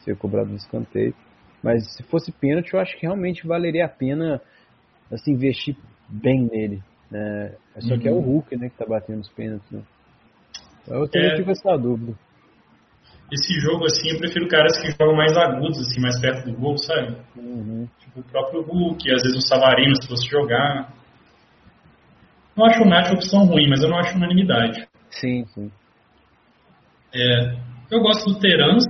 Ser cobrado no escanteio. Mas se fosse pênalti, eu acho que realmente valeria a pena assim, investir bem nele. Né? Só uhum. que é o uhum. Hulk né, que tá batendo os pênaltis. Né? Eu tenho é... essa dúvida. Esse jogo, assim, eu prefiro caras que jogam mais agudos, assim, mais perto do gol, sabe? Uhum. Tipo o próprio Hulk, às vezes o Savarino, se fosse jogar. Não acho o Nath uma opção ruim, mas eu não acho unanimidade. Sim, sim. É, eu gosto do Terans,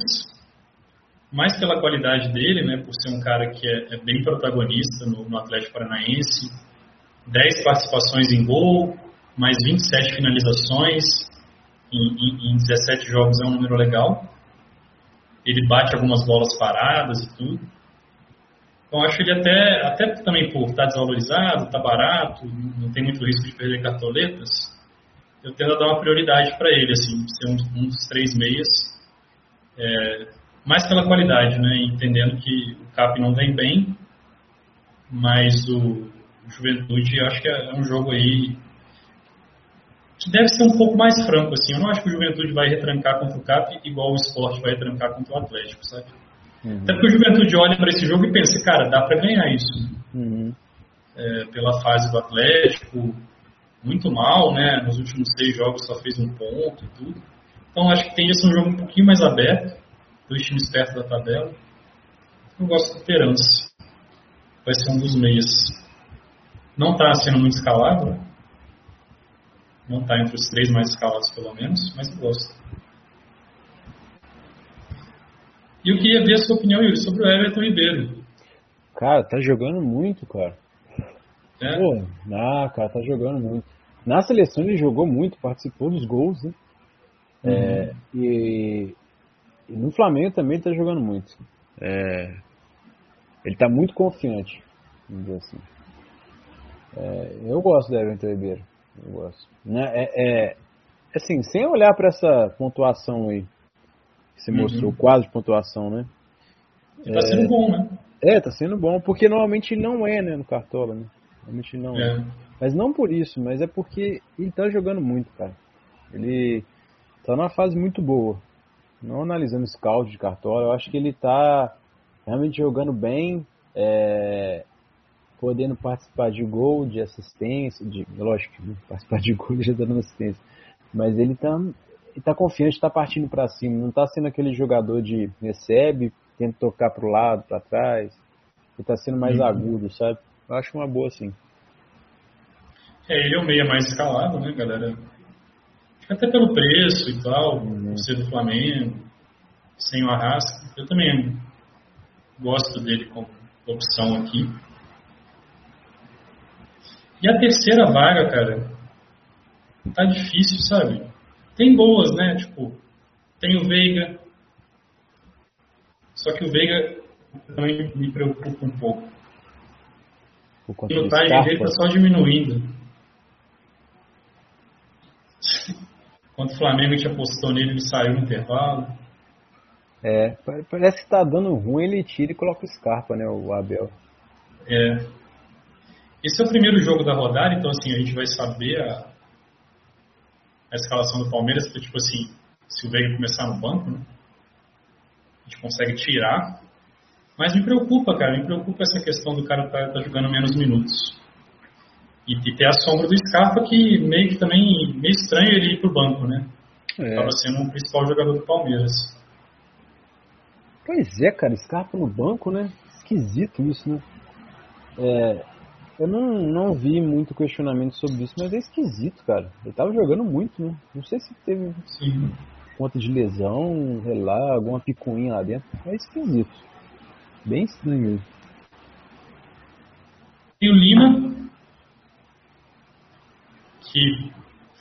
mais pela qualidade dele, né, por ser um cara que é, é bem protagonista no, no, Atlético Paranaense. 10 participações em gol, mais 27 finalizações em, em, em 17 jogos é um número legal. Ele bate algumas bolas paradas e tudo. Então acho ele até, até também por estar desvalorizado, está barato, não tem muito risco de perder cartoletas, eu tendo a dar uma prioridade para ele, assim, ser um, um, dos três meias, é, mais pela qualidade, né, entendendo que o Cap não vem bem, mas o, o Juventude acho que é, é um jogo aí que deve ser um pouco mais franco, assim, eu não acho que o Juventude vai retrancar contra o Cap igual o Sport vai retrancar contra o Atlético, sabe? Uhum. Até porque o Juventude olha para esse jogo e pensa, cara, dá para ganhar isso. Uhum. É, pela fase do Atlético, muito mal, né? Nos últimos seis jogos só fez um ponto e tudo. Então acho que tende a ser um jogo um pouquinho mais aberto, dois times perto da tabela. Eu gosto do Perança. Vai ser um dos meias. Não está sendo muito escalado, né? Não está entre os três mais escalados, pelo menos, mas eu gosto. E eu queria ver a sua opinião, Yuri, sobre o Everton Ribeiro. Cara, tá jogando muito, cara. É? Pô, ah, cara, tá jogando muito. Na seleção ele jogou muito, participou dos gols, né? É, uhum. É, e, e, no Flamengo também ele tá jogando muito. É, ele tá muito confiante, vamos dizer assim. É, eu gosto do Everton Ribeiro. Eu gosto. Né? É, é assim, sem olhar para essa pontuação aí que você uhum. mostrou, quase pontuação, né? Tá sendo bom, né? É, tá sendo bom, porque normalmente ele não é, né, no Cartola, né? Realmente não. É. Mas não por isso, mas é porque ele tá jogando muito, cara. Ele tá numa fase muito boa. Não analisando scout de cartola, eu acho que ele tá realmente jogando bem, é, podendo participar de gol, de assistência, de, lógico, participar de gol já dando assistência. Mas ele tá, ele tá confiante, tá partindo para cima, não tá sendo aquele jogador de recebe, tenta tocar pro lado, para trás. Ele tá sendo mais uhum. agudo, sabe? Eu acho uma boa, sim. É, ele é o meia mais escalado, né, galera? Até pelo preço e tal, uhum. ser do Flamengo, sem o Arrasca. Eu também gosto dele como opção aqui. E a terceira vaga, cara, tá difícil, sabe? Tem boas, né? Tipo, tem o Veiga. Só que o Veiga também me preocupa um pouco. O pilotagem dele está só diminuindo. Quando o Flamengo te apostou nele, ele saiu no intervalo. É, parece que está dando ruim, ele tira e coloca o Scarpa, né, o Abel. É. Esse é o primeiro jogo da rodada, então assim, a gente vai saber a, a escalação do Palmeiras, porque, tipo assim, se o Veiga começar no banco, né, a gente consegue tirar mas me preocupa, cara, me preocupa essa questão do cara estar tá, tá jogando menos minutos. E, e, ter a sombra do Scarpa, que meio que também, meio estranho ele ir pro banco, né? É. Acaba sendo o principal jogador do Palmeiras. Pois é, cara, Scarpa no banco, né? Esquisito isso, né? É, eu não, não vi muito questionamento sobre isso, mas é esquisito, cara. Ele tava jogando muito, né? Não sei se teve Sim. conta de lesão, sei lá, alguma picuinha lá dentro. É esquisito. Bem estranho mesmo. E o Lima, que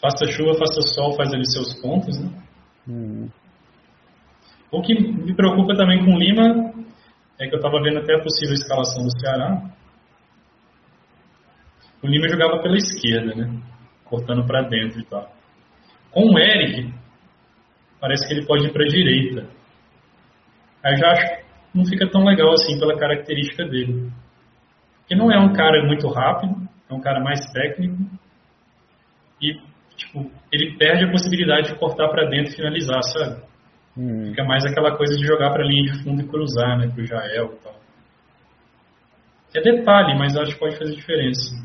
faça chuva, faça sol, faz ali seus pontos, né? Uhum. O que me preocupa também com o Lima é que eu estava vendo até a possível escalação do Ceará. O Lima jogava pela esquerda, né? Cortando para dentro e tal. Com o Eric, parece que ele pode ir para a direita. Aí já acho não fica tão legal assim pela característica dele. Porque não é um cara muito rápido, é um cara mais técnico e tipo, ele perde a possibilidade de cortar para dentro e finalizar, sabe? Hum. Fica mais aquela coisa de jogar para a linha de fundo e cruzar, né, pro Jael e tal. É detalhe, mas acho que pode fazer diferença.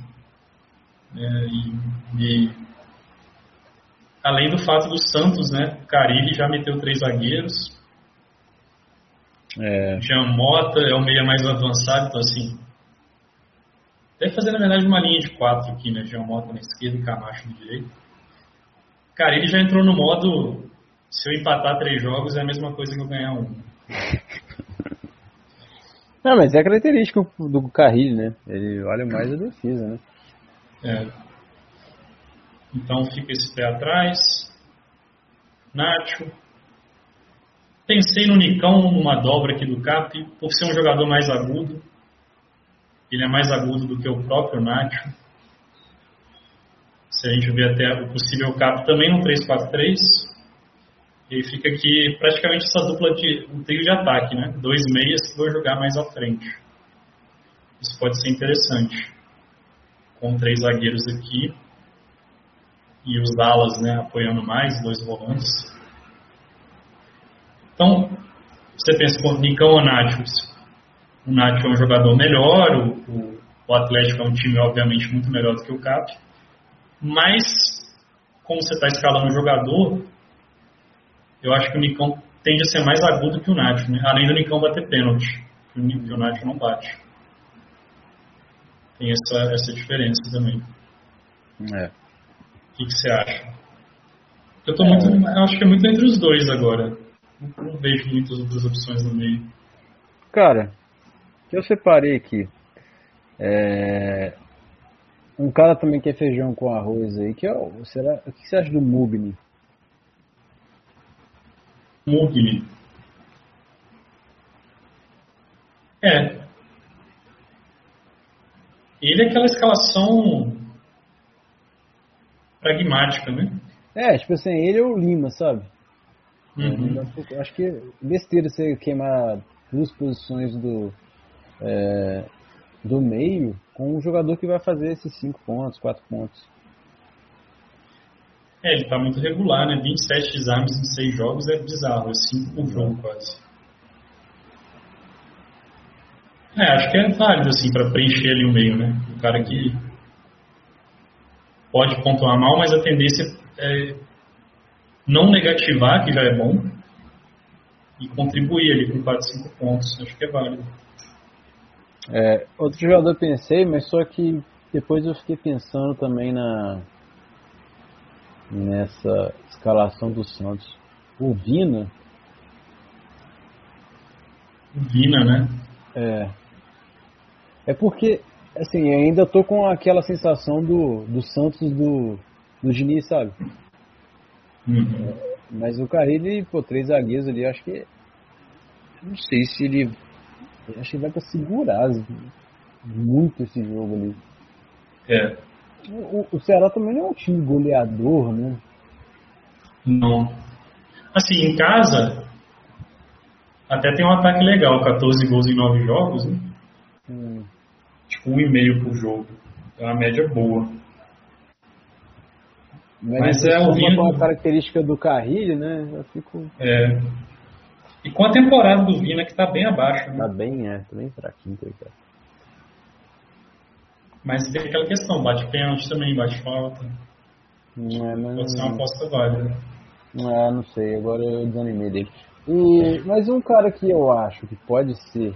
É, e, e... Além do fato do Santos, né? Carilli já meteu três zagueiros. É. Jean Mota é o meia mais avançado, então assim. Deve fazer, na verdade, uma linha de quatro aqui, né? Jean Mota na esquerda e Camacho na direita. Carilli já entrou no modo. Se eu empatar três jogos é a mesma coisa que eu ganhar um. Não, mas é característica do Carrilho, né? Ele olha mais a defesa, né? É. Então fica esse pé atrás. Nacho. Pensei no Nicão numa dobra aqui do Cap, por ser um jogador mais agudo. Ele é mais agudo do que o próprio Nacho. Se a gente vê até o possível Cap também no 3-4-3. E fica aqui praticamente essa dupla de um trio de ataque, né? Dois meias que vão jogar mais à frente. Isso pode ser interessante. Com três zagueiros aqui e os alas, né, apoiando mais, dois volantes. Então, você pensa, com Nicão ou Nacho? O Nacho é um jogador melhor, o, o, Atlético é um time, obviamente, muito melhor do que o CAP. Mas, como você está escalando o jogador, eu acho que o Nicão tende a ser mais agudo que o Nacho, né? além do Nicão bater pênalti, que o, o não bate. Tem essa, essa diferença também. É. O que, que você acha? Eu tô muito. Eu acho que é muito entre os dois agora. Não, não vejo muitas outras opções no meio. Cara, que eu separei aqui. É... Um cara também que é feijão com arroz aí, que é o. Será... O que você acha do Mugni? Mugni. É. Ele é aquela escalação pragmática, né? É, tipo assim, ele é o Lima, sabe? Uhum. É, acho que é besteira você queimar duas posições do, é, do meio com um jogador que vai fazer esses 5 pontos, 4 pontos. É, ele tá muito regular, né? 27 desarmes em 6 jogos é bizarro, é 5 por jogo quase. É, acho que é válido, assim, para preencher ali o meio, né? O cara que pode pontuar mal, mas a tendência é não negativar, que já é bom, e contribuir ali com 4, 5 pontos. Acho que é válido. É, outro jogador eu pensei, mas só que depois eu fiquei pensando também na nessa escalação do Santos. O Vina. O Vina, né? É. É porque, assim, ainda tô com aquela sensação do, do Santos do, do Diniz, sabe? Uhum. É, mas o Carrilho, pô, três zagueiros ali, acho que. Não sei se ele. Acho que vai pra segurar muito esse jogo ali. É. O, o Ceará também não é um time goleador, né? Não. Assim, em casa, até tem um ataque legal, 14 gols em 9 jogos, né? Hum. Tipo, 1,5 por jogo. É uma média boa. Mas, Mas é é o uma, característica do Carrilho, né? Eu fico. É. E com a temporada do Vina, que tá bem abaixo, né? Tá bem, é, tá bem fraquinho, cara. Mas tem aquela questão, bate pênalti também, bate falta. Não é, mas- Pode ser uma aposta válida. Ah, não sei, agora eu desanimei dele. E, mas um cara que eu acho que pode ser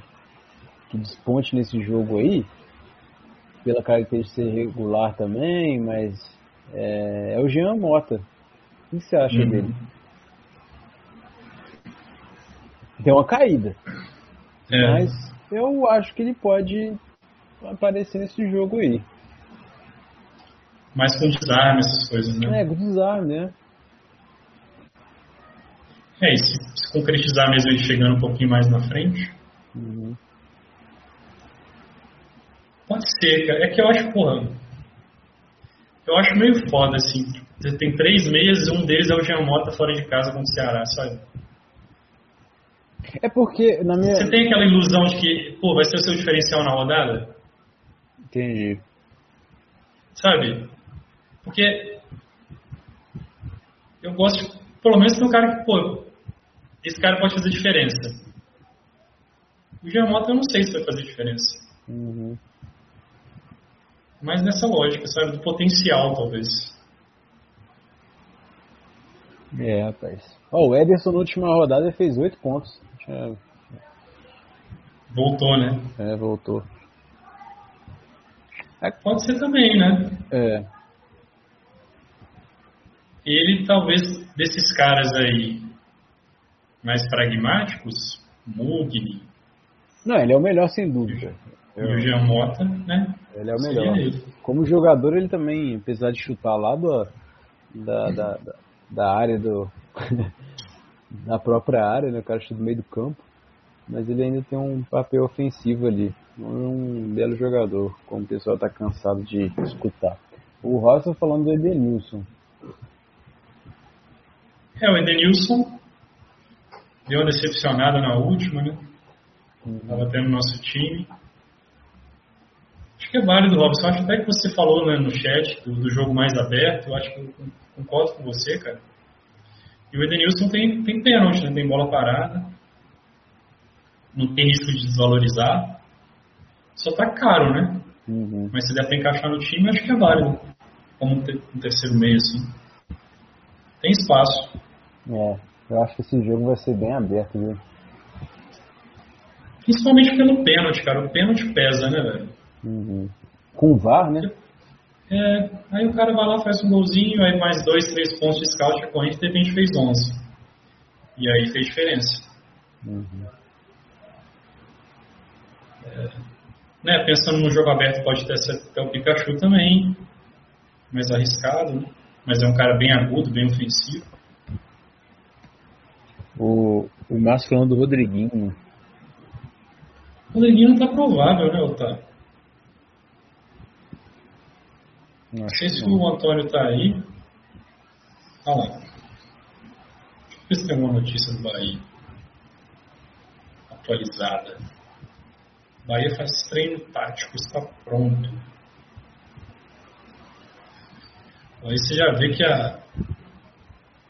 que desponte nesse jogo aí, pela característica ser regular também, mas é, é o Jean Mota. O que você acha Uhum. dele? Tem uma caída, É. mas eu acho que ele pode aparecer nesse jogo aí. Mais com desarme, essas coisas, né? É, com desarme, né? É, e se, se concretizar mesmo ele chegando um pouquinho mais na frente, Uhum. Pode ser, cara. É que eu acho, porra. Eu acho meio foda, assim. Você tem três meias e um deles é o Jean Mota fora de casa contra o Ceará, sabe? É porque, na minha. Você tem aquela ilusão de que, pô, vai ser o seu diferencial na rodada? Entendi. Sabe? Porque eu gosto, de, pelo menos tem um cara que, pô, esse cara pode fazer diferença. O Giamota eu não sei se vai fazer diferença. Uhum. Mas nessa lógica, sabe? Do potencial, talvez. É, rapaz. Oh, o Ederson na última rodada fez 8 pontos. Tinha... Voltou, né? É, voltou. Pode ser também, né? É. Ele talvez desses caras aí mais pragmáticos, Mugni. Não, ele é o melhor sem dúvida. E o Jean Mota, né? Ele é o melhor. Como jogador, ele também, apesar de chutar lá do, da, da, da área do. da própria área, né? O cara chuta do meio do campo. Mas ele ainda tem um papel ofensivo ali. É um belo jogador, como o pessoal está cansado de escutar. O Rosa falando do Edenilson. É, o Edenilson deu uma decepcionada na última, né? Estava uhum. tendo nosso time. Acho que é válido, Robson. Acho até que você falou né, no chat do, do, jogo mais aberto. Eu acho que eu concordo com você, cara. E o Edenilson tem, tem pênalti, né? Tem bola parada. Não tem risco de desvalorizar. Só tá caro, né? Uhum. Mas se der pra encaixar no time, acho que é válido. Como um terceiro meio, assim. Tem espaço. É. Eu acho que esse jogo vai ser bem aberto, viu? Principalmente pelo pênalti, cara. O pênalti pesa, né, velho? Uhum. Com o VAR, né? É, aí o cara vai lá, faz um golzinho, aí mais dois, três pontos de scout com e de repente fez 11. E aí fez diferença. Uhum. É, né, pensando no jogo aberto, pode ter até o Pikachu também, mais arriscado, né? mas é um cara bem agudo, bem ofensivo. O, o Márcio falando do Rodriguinho. O Rodriguinho não tá provável, né, Otávio? Não sei se o Antônio tá aí. Olha lá. Deixa eu ver se tem alguma notícia do Bahia. Atualizada. Bahia faz treino tático, está pronto. Aí você já vê que a...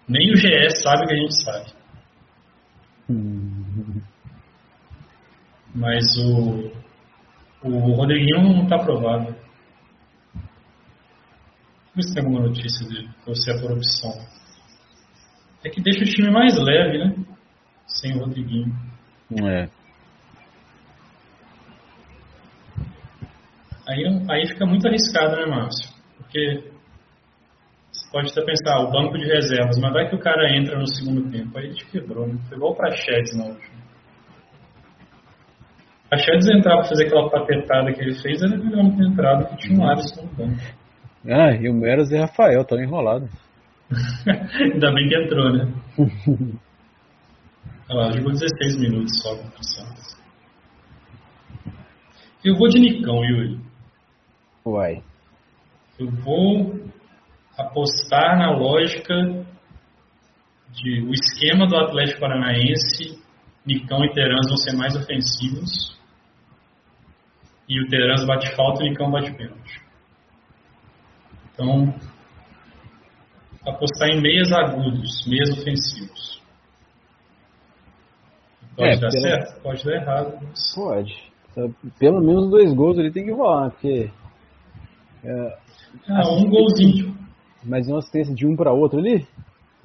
nem o GS sabe que a gente sabe. Mas o, o Rodriguinho não está aprovado. Vamos ver se tem alguma notícia ou se é por opção. É que deixa o time mais leve, né? Sem o Rodriguinho. É. Aí, aí fica muito arriscado, né, Márcio? Porque pode até pensar, ah, o banco de reservas, mas vai que o cara entra no segundo tempo, aí te quebrou, né? Foi igual pra Praxedes na última. A Praxedes entrar pra fazer aquela patetada que ele fez, era melhor não ter entrado, que tinha um Alisson no banco. Ah, e o Meras e o Rafael, tão enrolado. Ainda bem que entrou, né? Olha lá, jogou 16 minutos só contra o Santos. Eu vou de Nicão, Yuri. Uai. Eu vou apostar na lógica de o esquema do Atlético Paranaense, Nicão e Terans vão ser mais ofensivos. E o Terans bate falta e o Nicão bate pênalti. Então, apostar em meias agudos, meias ofensivos. Pode é, dar pela... certo, pode dar errado. Mas... Pode. Pelo menos dois gols ele tem que voar, porque. É, ah, um golzinho. Mas uma assistência de um para outro ali?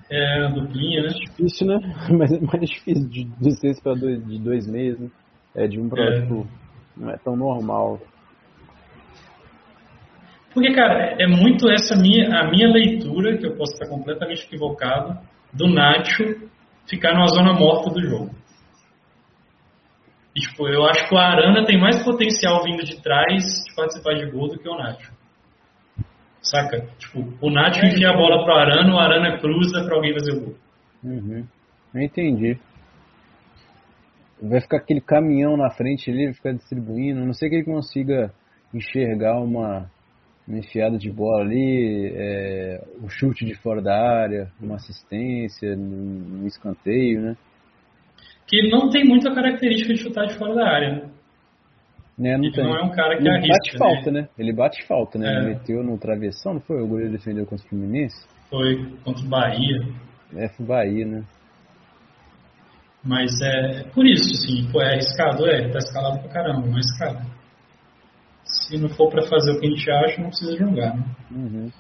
É, duplinha, né? Difícil, né? Mas é mais difícil de assistência para dois, de dois meses, né? É, de um para é. outro, não é tão normal. Porque, cara, é muito essa minha, a minha leitura, que eu posso estar completamente equivocado, do Nacho ficar numa zona morta do jogo. E, tipo, eu acho que o Arana tem mais potencial vindo de trás de participar de gol do que o Nacho. Saca? Tipo, o Nath é, enfia a bola pro Arana, o Arana cruza pra alguém fazer o gol. Uhum. Entendi. Vai ficar aquele caminhão na frente ali, vai ficar distribuindo. A não sei que ele consiga enxergar uma enfiada de bola ali, é, o chute de fora da área, uma assistência, um escanteio, né? Que ele não tem muita característica de chutar de fora da área, né? Né, não, ele não é um cara que ele arrisca. Bate falta, né? Ele bate falta, né? É. Ele meteu no travessão, não foi? O goleiro defendeu contra o Fluminense? Foi contra o Bahia. É, foi Bahia, né? Mas é por isso, assim, pô, é arriscado, é, tá escalado pra caramba, mas cara, se não for para fazer o que a gente acha, não precisa jogar, né? Uhum.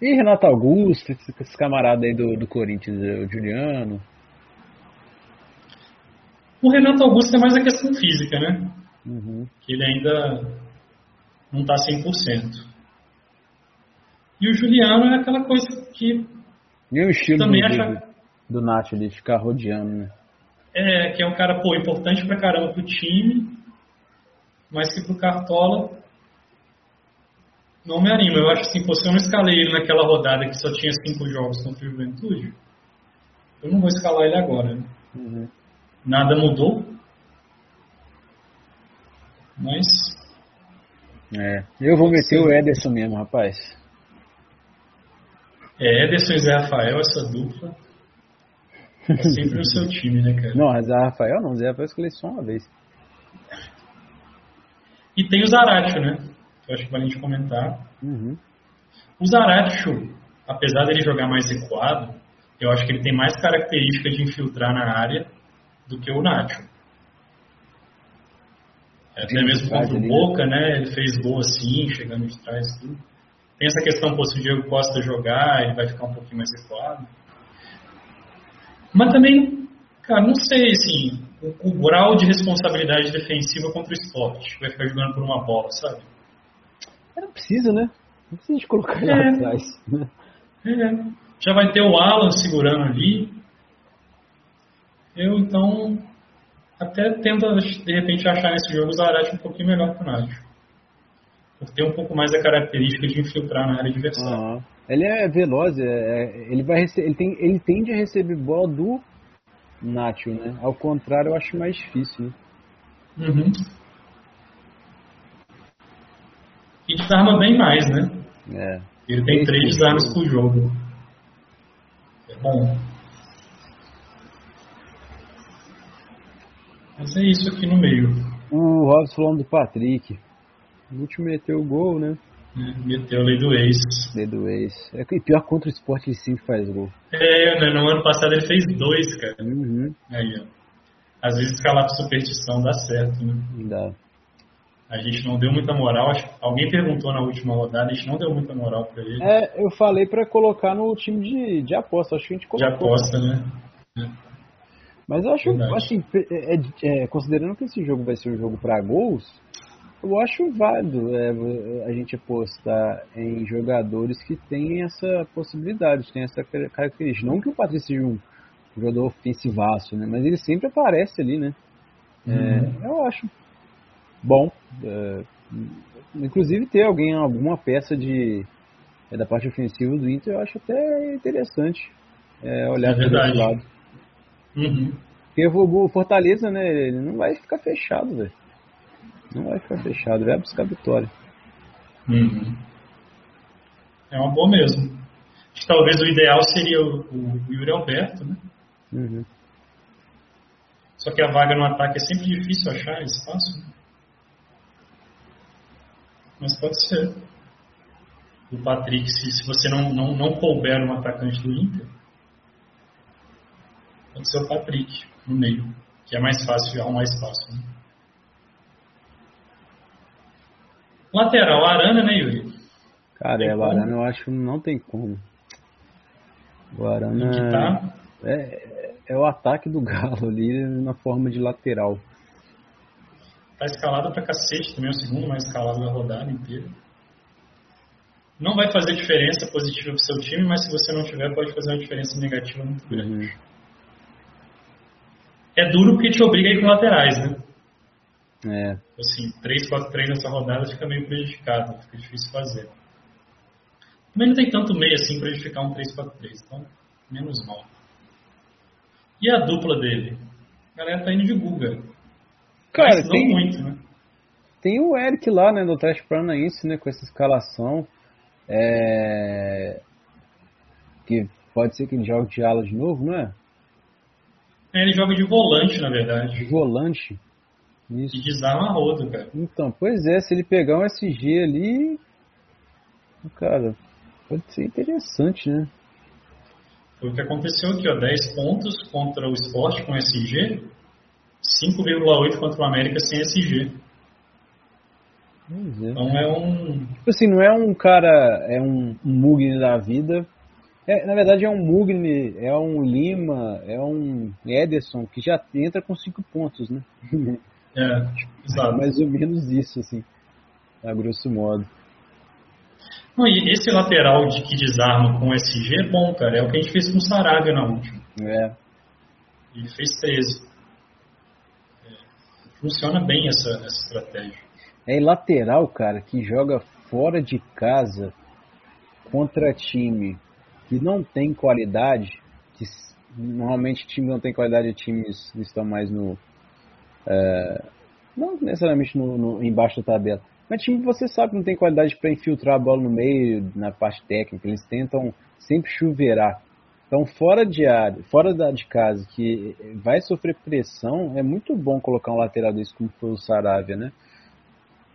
E Renato Augusto, esse, esse camarada aí do, do Corinthians, o Juliano. O Renato Augusto é mais a questão física, né? Uhum. Que ele ainda não está 100%. E o Juliano é aquela coisa que. E o estilo Também do, acha- do Nath ali, ficar rodeando, né? É, que é um cara, pô, importante pra caramba pro time, mas que pro Cartola não me anima. Eu acho assim, pô, se eu não escalei ele naquela rodada que só tinha cinco jogos contra o Juventude, eu não vou escalar ele agora. né? Uhum. Nada mudou. Mas É. Eu vou meter o Ederson mesmo, rapaz. é Ederson e Zé Rafael, essa dupla. É sempre no seu time, né, cara? Não, Zé Rafael não, Zé Rafael eu escolhi só uma vez. E tem o Zaratio, né? Que eu acho que vale a gente comentar. Uhum. O Zaratio, apesar dele jogar mais recuado, eu acho que ele tem mais característica de infiltrar na área do que o Nacho. É, Até mesmo contra o ali, Boca, né? Ele fez gol assim, chegando de trás tudo. Tem essa questão, pô, se o Diego Costa jogar, ele vai ficar um pouquinho mais recuado. Mas também, cara, não sei, assim, o, o grau de responsabilidade defensiva contra o esporte. Vai ficar jogando por uma bola, sabe? Não precisa, né? Não precisa de colocar ele É. atrás. É, já vai ter o Alan segurando ali. Eu, então, até tento, de repente, achar nesse jogo o Zarate um pouquinho melhor que o Nádio. Por ter um pouco mais a característica de infiltrar na área adversária. Aham. Ele é veloz, é- é- ele, vai ele, tem, ele tende a receber bola do Nacho, né? Ao contrário, eu acho mais difícil, né? Uhum. E desarma bem mais, né? É. Ele tem Três desarmes jogo. por jogo. É bom. Mas é isso aqui no meio. O Robson falando do Patrick. O último meteu o gol, né? Meteu a lei do ex. Dedo do ex. É que pior contra o esporte ele sempre faz gol. É, né, no ano passado ele fez dois, cara. Uhum. Aí, ó. Às vezes escalar por superstição dá certo, né? Dá. A gente não deu muita moral. Alguém perguntou na última rodada, a gente não deu muita moral pra ele. É, eu falei pra colocar no time de, de aposta. Acho que a gente de colocou. aposta, né? Mas eu acho, Verdade. assim, é- é- é, considerando que esse jogo vai ser um jogo pra gols, eu acho válido é, a gente apostar em jogadores que têm essa possibilidade, têm essa car- característica. Não que o Patrício seja um jogador ofensivaço, né? Mas ele sempre aparece ali, né? É, eu acho bom. é, inclusive ter alguém, alguma peça de é, da parte ofensiva do Inter, eu acho até interessante é, olhar É esse verdade. lado. Uhum. Porque o Fortaleza, né, ele não vai ficar fechado, velho. Não vai ficar fechado, vai buscar vitória. Uhum. É uma boa mesmo. Acho que talvez o ideal seria o, o Yuri Alberto, né? Uhum. Só que a vaga no ataque é sempre difícil achar espaço. né? Mas pode ser. O Patrick, se, se você não, não, não couber um atacante do Inter, pode ser o Patrick no meio, que é mais fácil arrumar espaço. Né? Lateral, Arana, né, Yuri? Cara, é, o? Arana eu acho que não tem como. O Que Arana tá, é, é o ataque do Galo ali na forma de lateral. tá escalado pra cacete também, é o segundo mais escalado da rodada inteira. Não vai fazer diferença positiva pro seu time, mas se você não tiver, pode fazer uma diferença negativa muito grande. Uhum. É duro porque te obriga a ir com laterais, né? É, Assim, 3-4-3 nessa rodada fica meio prejudicado, fica difícil fazer. Também não tem tanto meio assim pra justificar um 3-4-3, então menos mal. E a dupla dele? A galera tá indo de Guga. Cara, Mas tem- muito, né? Tem o Eric lá, né, do Atlético Paranaense, né, com essa escalação. É... Que pode ser que ele jogue de ala de novo, não é? É, Ele joga de volante, na De verdade. volante. Isso. E desarma rodo, cara. Então, pois é, se ele pegar um SG ali, cara, pode ser interessante, né? Foi o que aconteceu aqui, ó. 10 pontos contra o Sport com SG, 5,8 contra o América sem SG. É. Então é um. Tipo assim, não é um cara, é um, um Mugni da vida. É, na verdade é um Mugni, é um Lima, é um Ederson que já entra com cinco pontos, né? É, exato. É mais ou menos isso, assim, a grosso modo. Não, e esse lateral de que desarma com SG é bom, cara. É o que a gente fez com o Sarabia na última. É. Ele fez 13. É, funciona bem essa, essa estratégia. É lateral, cara, que joga fora de casa contra time que não tem qualidade, que normalmente time não tem qualidade, times estão mais no. É, não necessariamente no, no, embaixo da tabela. Mas time que você sabe que não tem qualidade para infiltrar a bola no meio, na parte técnica, eles tentam sempre chuveirar. Então, fora de área, fora da, de casa, que vai sofrer pressão, é muito bom colocar um lateral desse como foi o Saravia, né?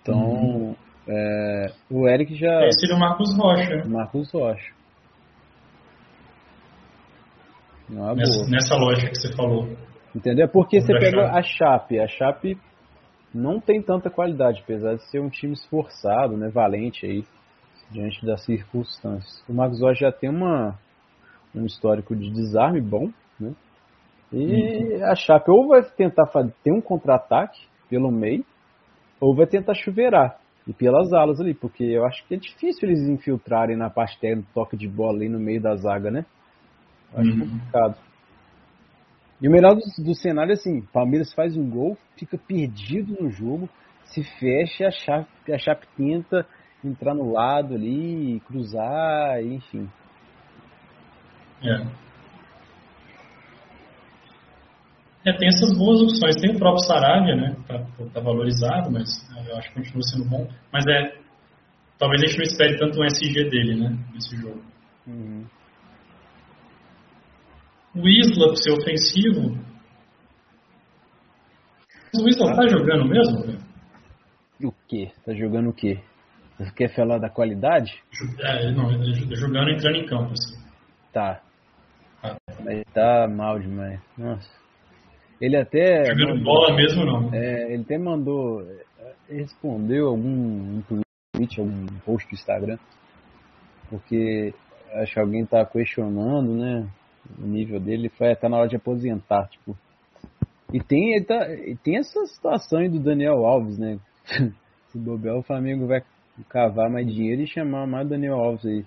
Então, uhum. é, o Eric já. Esse seria o Marcos Rocha. Marcos Rocha. Não é nessa, boa. nessa lógica que você falou. Entendeu? Porque você pega a Chape. A Chape não tem tanta qualidade, apesar de ser um time esforçado, né, valente aí, diante das circunstâncias. O Marcos Rocha já tem uma, um histórico de desarme bom, né? E uhum. a Chape ou vai tentar ter um contra-ataque pelo meio, ou vai tentar chuveirar e pelas alas ali, porque eu acho que é difícil eles infiltrarem na parte técnica, toque de bola ali no meio da zaga, né? Eu acho uhum. complicado. E o melhor do, do cenário é assim, Palmeiras faz um gol, fica perdido no jogo, se fecha, a Chape, a Chape tenta entrar no lado ali, cruzar, enfim. É. É, tem essas boas opções. Tem o próprio Saravia, né? Tá, tá valorizado, mas eu acho que continua sendo bom. Mas é. Talvez a gente não espere tanto um SG dele, né? Nesse jogo. Uhum. O Isla, ser ofensivo. o Isla tá jogando mesmo, velho? O quê? Tá jogando o quê? Você quer falar da qualidade? É, não, jogando entrando em campo, assim. Tá. Ah. Mas tá mal demais. Nossa. Ele até. Jogando mandou, bola mesmo não. É, ele até mandou. Respondeu algum um tweet, algum post do Instagram. Porque acho que alguém tá questionando, né? O nível dele. Ele foi tá na hora de aposentar, tipo. E tem, ele tá, e tem essa situação aí do Daniel Alves, né? se bobear, o Flamengo vai cavar mais dinheiro e chamar mais Daniel Alves aí.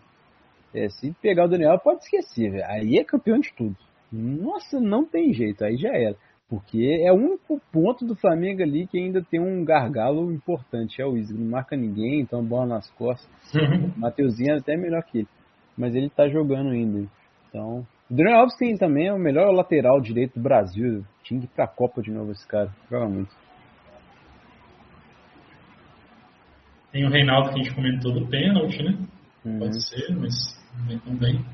É, se pegar o Daniel, pode esquecer, velho. Aí é campeão de tudo. Nossa, não tem jeito, aí já era. Porque é o único ponto do Flamengo ali que ainda tem um gargalo importante. É o Isla. Não marca ninguém, então bola nas costas. Mateuzinho é até melhor que ele. Mas ele tá jogando ainda. Então. Daniel Alves tem também é o melhor lateral direito do Brasil. Tinha que ir pra Copa de novo esse cara. Joga muito. Tem o Reinaldo que a gente comentou do pênalti, né? Uhum. Pode ser, mas não vem tão bem.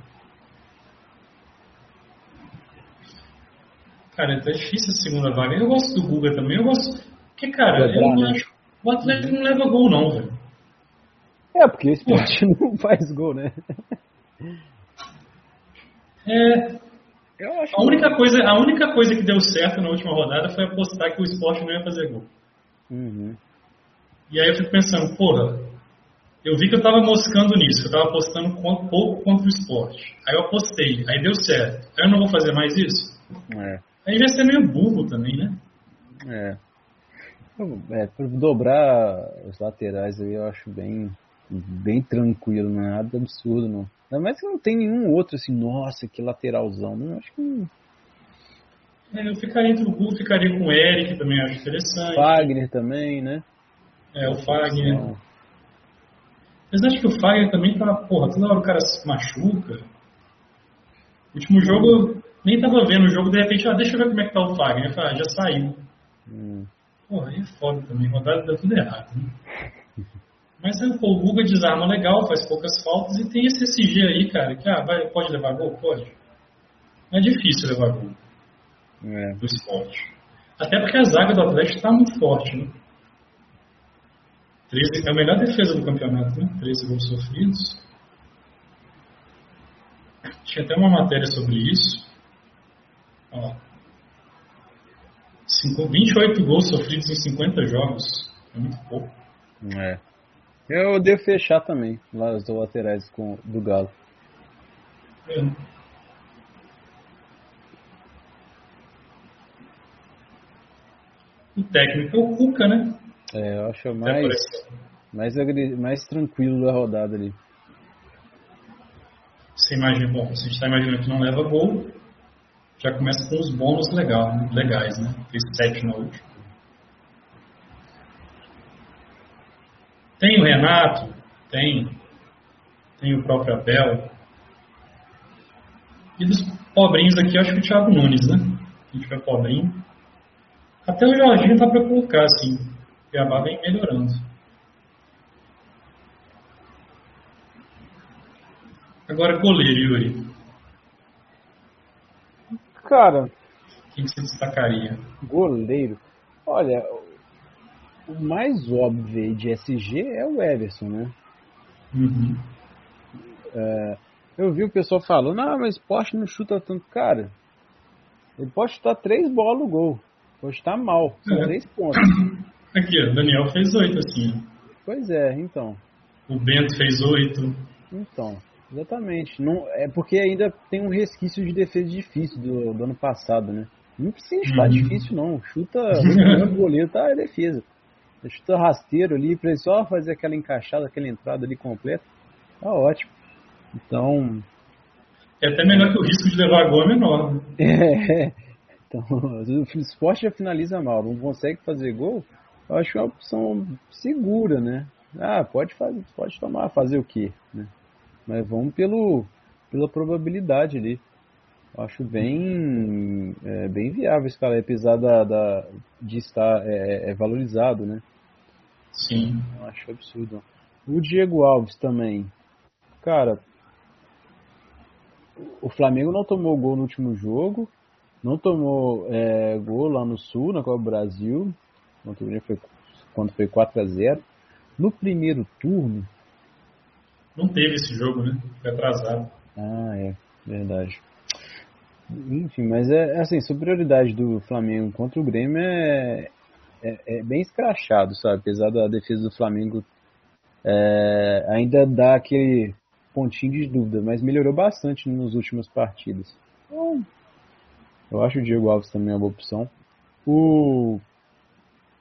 Cara, então é difícil a segunda vaga. Eu gosto do Guga também. Eu gosto. Porque, cara, eu não né? acho. O Atlético não leva gol, não, velho. É, porque o esporte não faz gol, né? É. a, única coisa, a única coisa que deu certo na última rodada foi apostar que o esporte não ia fazer gol. Uhum. E aí eu fico pensando, porra, eu vi que eu tava moscando nisso, eu tava apostando pouco contra o esporte. Aí eu apostei, aí deu certo. Aí eu não vou fazer mais isso? É. Aí vai ser meio burro também, né? É. É, para dobrar os laterais aí eu acho bem, bem tranquilo, não é nada absurdo não. Ainda mais que não tem nenhum outro assim, nossa, que lateralzão. Não, acho que. É, eu ficaria entre o Gu, ficaria com o Eric também, acho interessante. Fagner também, né? É, o Fagner. Mas acho que o Fagner também tá, porra, toda hora o cara se machuca. O último jogo nem tava vendo o jogo, de repente, ah, deixa eu ver como é que tá o Fagner. Eu falei, ah, já saiu. Hum. Porra, aí é foda também, rodada deu tudo errado. Né? Mas pô, o Guga desarma legal, faz poucas faltas e tem esse SG aí, cara, que ah, vai, pode levar gol? Pode. Não é difícil levar gol. É. Do esporte. Até porque a zaga do Atlético está muito forte, né? 13, é a melhor defesa do campeonato, né? 13 gols sofridos. Tinha até uma matéria sobre isso. Ó, 28 gols sofridos em 50 jogos. É muito pouco. É. Eu devo fechar também, lá os laterais com, do Galo. É. O técnico é o Cuca, né? É, eu acho mais, mais, mais tranquilo da rodada ali. Você imagina, bom, se a gente está imaginando que não leva gol, já começa com os bônus legal, legais, né? Fez sete na última. Tem o Renato, tem, tem o próprio Abel. E dos pobrinhos aqui, acho que o Thiago Nunes, né? A gente vai pobrinho. Até o Jorginho tá para colocar, assim. O Cuiabá vem melhorando. Agora, goleiro, Yuri. Cara. Quem você destacaria? Goleiro. Olha, o mais óbvio de SG é o Everson, né? Uhum. É, eu vi o pessoal falando, ah, mas Porsche não chuta tanto. Cara, ele pode chutar três bolas no gol. Pode estar mal. São é. três pontos. Aqui, o Daniel fez oito, assim. Pois é, então. O Bento fez oito. Então, exatamente. Não, é porque ainda tem um resquício de defesa difícil do, do ano passado, né? Não precisa estar uhum. difícil, não. Chuta o goleiro, tá? É defesa. Chuta rasteiro ali, pra ele só fazer aquela encaixada, aquela entrada ali completa. Tá ótimo. Então. É até melhor que o risco de levar gol é menor. Né? É. Então, o esporte já finaliza mal, não consegue fazer gol. Eu acho que é uma opção segura, né? Ah, pode fazer, pode tomar, fazer o quê? Né? Mas vamos pelo, pela probabilidade ali. Eu acho bem, é, bem viável esse cara, apesar da, da, de estar é, é valorizado, né? Sim. Eu acho absurdo. O Diego Alves também. Cara, o Flamengo não tomou gol no último jogo, não tomou é, gol lá no Sul, na Copa do Brasil, foi, quando foi 4 a 0 No primeiro turno. Não teve esse jogo, né? Foi atrasado. Ah, é, verdade. Enfim, mas é, é assim, superioridade do Flamengo contra o Grêmio é, é, é bem escrachado, sabe? Apesar da defesa do Flamengo é, ainda dá aquele pontinho de dúvida, mas melhorou bastante nas últimas partidas. Então, eu acho o Diego Alves também uma boa opção. O,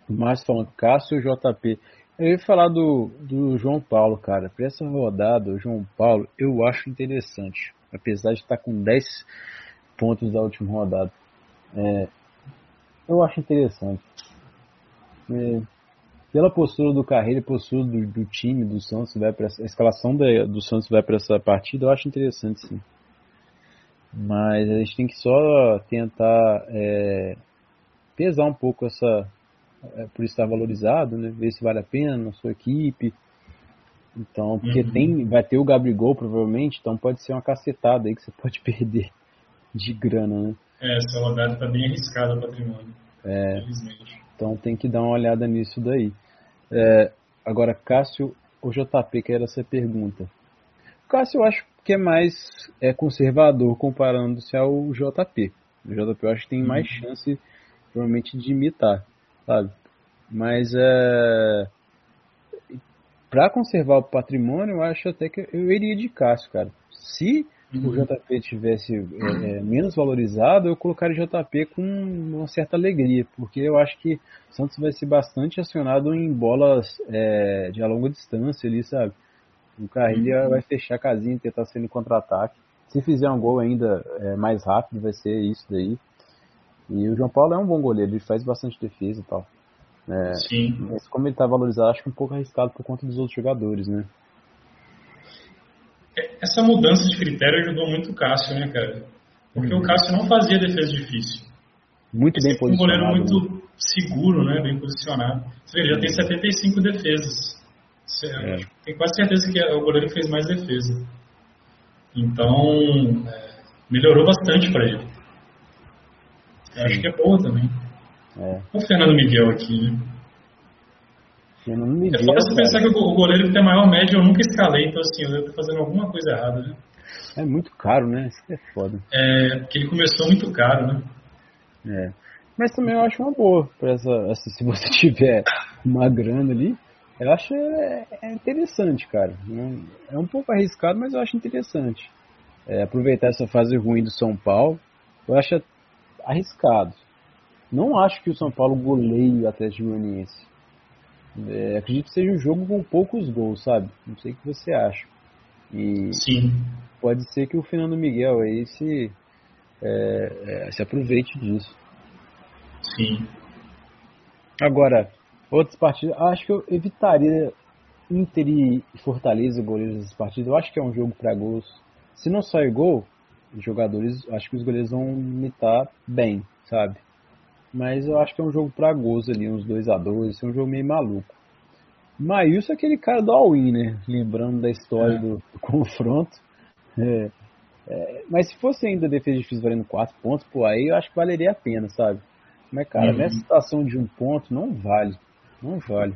o Márcio falando Cássio JP. Eu ia falar do, do João Paulo, cara. Para essa rodada, o João Paulo, eu acho interessante. Apesar de estar com 10 pontos da última rodada. É, eu acho interessante. É, pela postura do Carreira, postura do, do, time do Santos, vai pra, a escalação da, do Santos vai para essa partida, eu acho interessante sim. Mas a gente tem que só tentar é, pesar um pouco essa. É, por estar valorizado, né? Ver se vale a pena na sua equipe. Então, porque uhum. tem, vai ter o Gabigol provavelmente, então pode ser uma cacetada aí que você pode perder de grana, né? É, essa rodada está bem arriscada o patrimônio. É, então tem que dar uma olhada nisso daí. É, agora, Cássio ou JP, que era essa pergunta. Cássio eu acho que é mais é, conservador comparando-se ao JP. O JP eu acho que tem mais uhum. chance, provavelmente, de imitar, sabe? Mas é, para conservar o patrimônio, eu acho até que eu iria de Cássio, cara. Se. O JP tivesse é, é, menos valorizado, eu colocaria o JP com uma certa alegria, porque eu acho que o Santos vai ser bastante acionado em bolas é, de a longa distância ali, sabe? O Carrilha uhum. vai fechar a casinha e tentar ser no contra-ataque. Se fizer um gol ainda é, mais rápido, vai ser isso daí. E o João Paulo é um bom goleiro, ele faz bastante defesa e tal. É, Sim. Mas como ele está valorizado, acho que um pouco arriscado por conta dos outros jogadores, né? É, essa mudança de critério ajudou muito o Cássio, né, cara? Porque uhum. o Cássio não fazia defesa difícil. Muito bem posicionado. um goleiro muito seguro, né? Bem posicionado. Você vê, ele já tem 75 defesas. É. Tenho quase certeza que o goleiro fez mais defesa. Então, é, melhorou bastante para ele. Eu acho que é boa também. É. O Fernando Miguel aqui, né? Fernando Miguel. É só você pensar que o goleiro que tem a maior média eu nunca escalei, então assim, eu devo fazendo alguma coisa errada, né? É muito caro, né? Isso é foda. É, porque ele começou muito caro, né? É. Mas também eu acho uma boa, pra essa, assim, se você tiver uma grana ali, Eu acho é, é interessante, cara. É um pouco arriscado, mas eu acho interessante. É, aproveitar essa fase ruim do São Paulo, eu acho arriscado. Não acho que o São Paulo goleie o Atlético Goianiense. É, acredito que seja um jogo com poucos gols, sabe? Não sei o que você acha. E Sim. pode ser que o Fernando Miguel aí se, é, é, se aproveite disso. Sim. Agora, outras partidas, acho que eu evitaria Inter e Fortaleza goleiros dessas partidas. Eu acho que é um jogo para gols. Se não sair gol, os jogadores, acho que os goleiros vão imitar bem, sabe? Mas eu acho que é um jogo para gols ali, uns 2 a 2 é um jogo meio maluco. Maílson é aquele cara do all-in, né? Lembrando da história é. do, do, confronto. É, é, mas se fosse ainda defesa difícil valendo 4 pontos, pô, aí eu acho que valeria a pena, sabe? Mas, cara, uhum. nessa situação de um ponto, não vale. Não vale.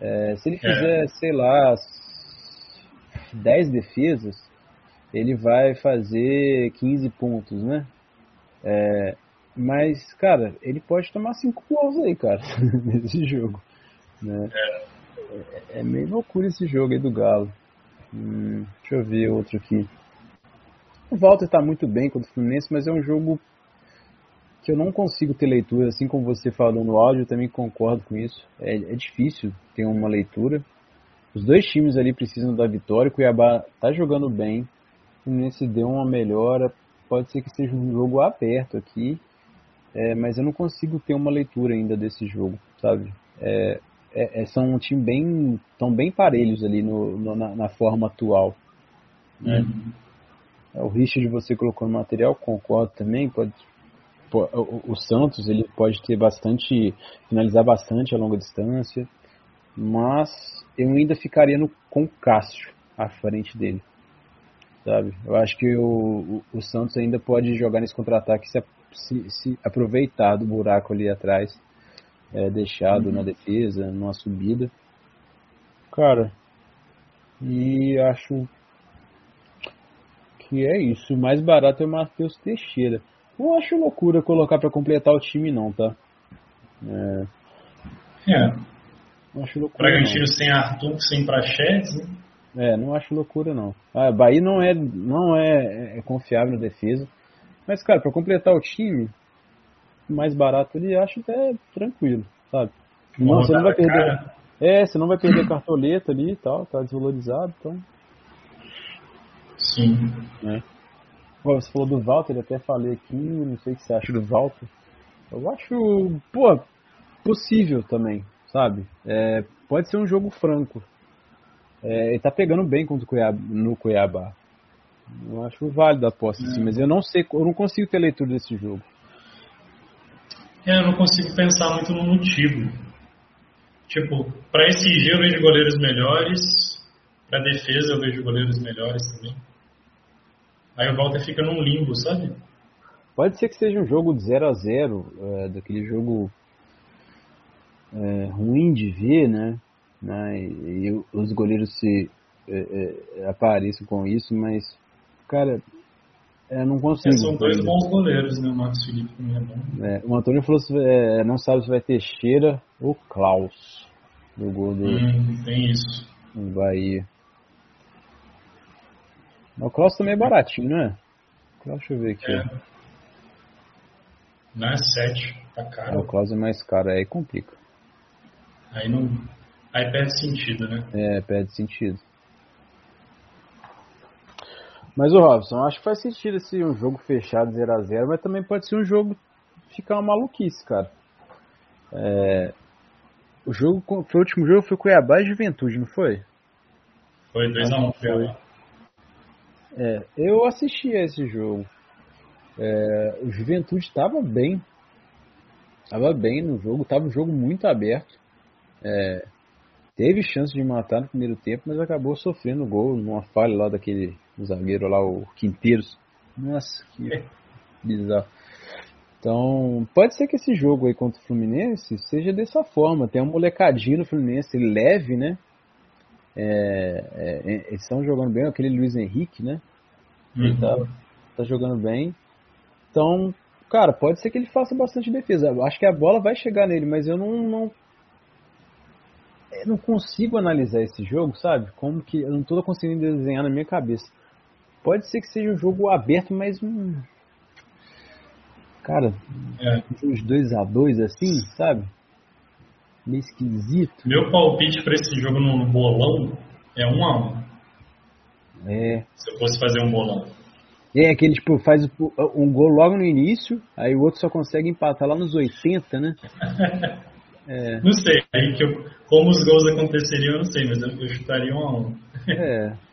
É, se ele é. fizer, sei lá, 10 defesas, ele vai fazer 15 pontos, né? É, mas, cara, ele pode tomar 5 gols aí, cara, nesse jogo. Né? É. é. meio loucura esse jogo aí do Galo. Hum, deixa eu ver outro aqui. O Walter tá muito bem contra o Fluminense, mas é um jogo que eu não consigo ter leitura, assim como você falou no áudio, eu também concordo com isso. É, é difícil ter uma leitura. Os dois times ali precisam da vitória. O Cuiabá tá jogando bem. O Fluminense deu uma melhora. Pode ser que seja um jogo aberto aqui. É, mas eu não consigo ter uma leitura ainda desse jogo, sabe? É, é, é são um time bem, tão bem parelhos ali no, no na, na, forma atual. Né? Uhum. É, o Richard você colocou no material, concordo também, pode o, Santos ele pode ter bastante, finalizar bastante a longa distância, mas eu ainda ficaria no, com o Cássio à frente dele. Sabe? Eu acho que o, o, o Santos ainda pode jogar nesse contra-ataque se, se, se, aproveitar do buraco ali atrás, é, deixado uhum. na defesa, numa subida. Cara, e acho que é isso. O mais barato é o Matheus Teixeira. Não acho loucura colocar para completar o time, não, tá? É. é. Não acho loucura. Bragantino sem Arthur, sem Prachetes, né? É, não acho loucura, não. Ah, Bahia não é, não é, é confiável na defesa. Mas, cara, para completar o time, mais barato ele acho até tranquilo, sabe? Não, você não vai perder. Cara. É, você não vai perder cartoleta ali e tal, tá desvalorizado, então. Sim. É. Você falou do Walter, até falei aqui, não sei o que você acha do Walter. Eu acho, pô, possível também, sabe? É, pode ser um jogo franco. É, ele tá pegando bem contra o Cuiabá, no Cuiabá. Eu acho válido a aposta, é. sim, mas eu não sei, eu não consigo ter leitura desse jogo. É, eu não consigo pensar muito no motivo. Tipo, para esse G eu vejo goleiros melhores, para defesa eu vejo goleiros melhores também. Aí o Walter fica num limbo, sabe? Pode ser que seja um jogo de 0 a 0 é, daquele jogo é, ruim de ver, né? né? E, e, os goleiros se é, é apareçam com isso, mas, cara, eu não consigo. são dois bons goleiros, né? O Marcos Felipe também é bom. É, o Antônio falou que é, não sabe se vai ter Cheira ou Klaus no gol do. Hum, tem isso. No Bahia. O Klaus também é baratinho, né? Deixa eu ver aqui. É. Não é 7, tá caro. O Klaus é mais caro, aí complica. Aí não. Aí perde sentido, né? É, perde sentido. Mas o Robson, acho que faz sentido esse um jogo fechado 0x0, mas também pode ser um jogo ficar uma maluquice, cara. É, o jogo, foi o último jogo foi Cuiabá e Juventude, não foi? Foi 2x1 Cuiabá. É, eu assisti a esse jogo. É, o Juventude estava bem. Estava bem no jogo, estava um jogo muito aberto. É, teve chance de matar no primeiro tempo, mas acabou sofrendo gol numa falha lá daquele zagueiro lá, o Quinteiros. Nossa, que bizarro. Então, pode ser que esse jogo aí contra o Fluminense seja dessa forma. Tem um molecadinho no Fluminense, leve, né? É, é, eles estão jogando bem, aquele Luiz Henrique, né? Ele tá, uhum. tá jogando bem. Então, cara, pode ser que ele faça bastante defesa. Eu acho que a bola vai chegar nele, mas eu não, não eu não consigo analisar esse jogo, sabe? Como que eu não tô conseguindo desenhar na minha cabeça. Pode ser que seja um jogo aberto, mas um cara, é. uns 2 a 2 assim, sabe? Meio esquisito. Meu palpite para esse jogo no bolão é 1 um a 1. Um. É. Se eu fosse fazer um bolão. É, aquele tipo faz um gol logo no início, aí o outro só consegue empatar lá nos 80, né? É. Não sei, aí que eu, como os gols aconteceriam, eu não sei, mas eu, eu chutaria um a um. é.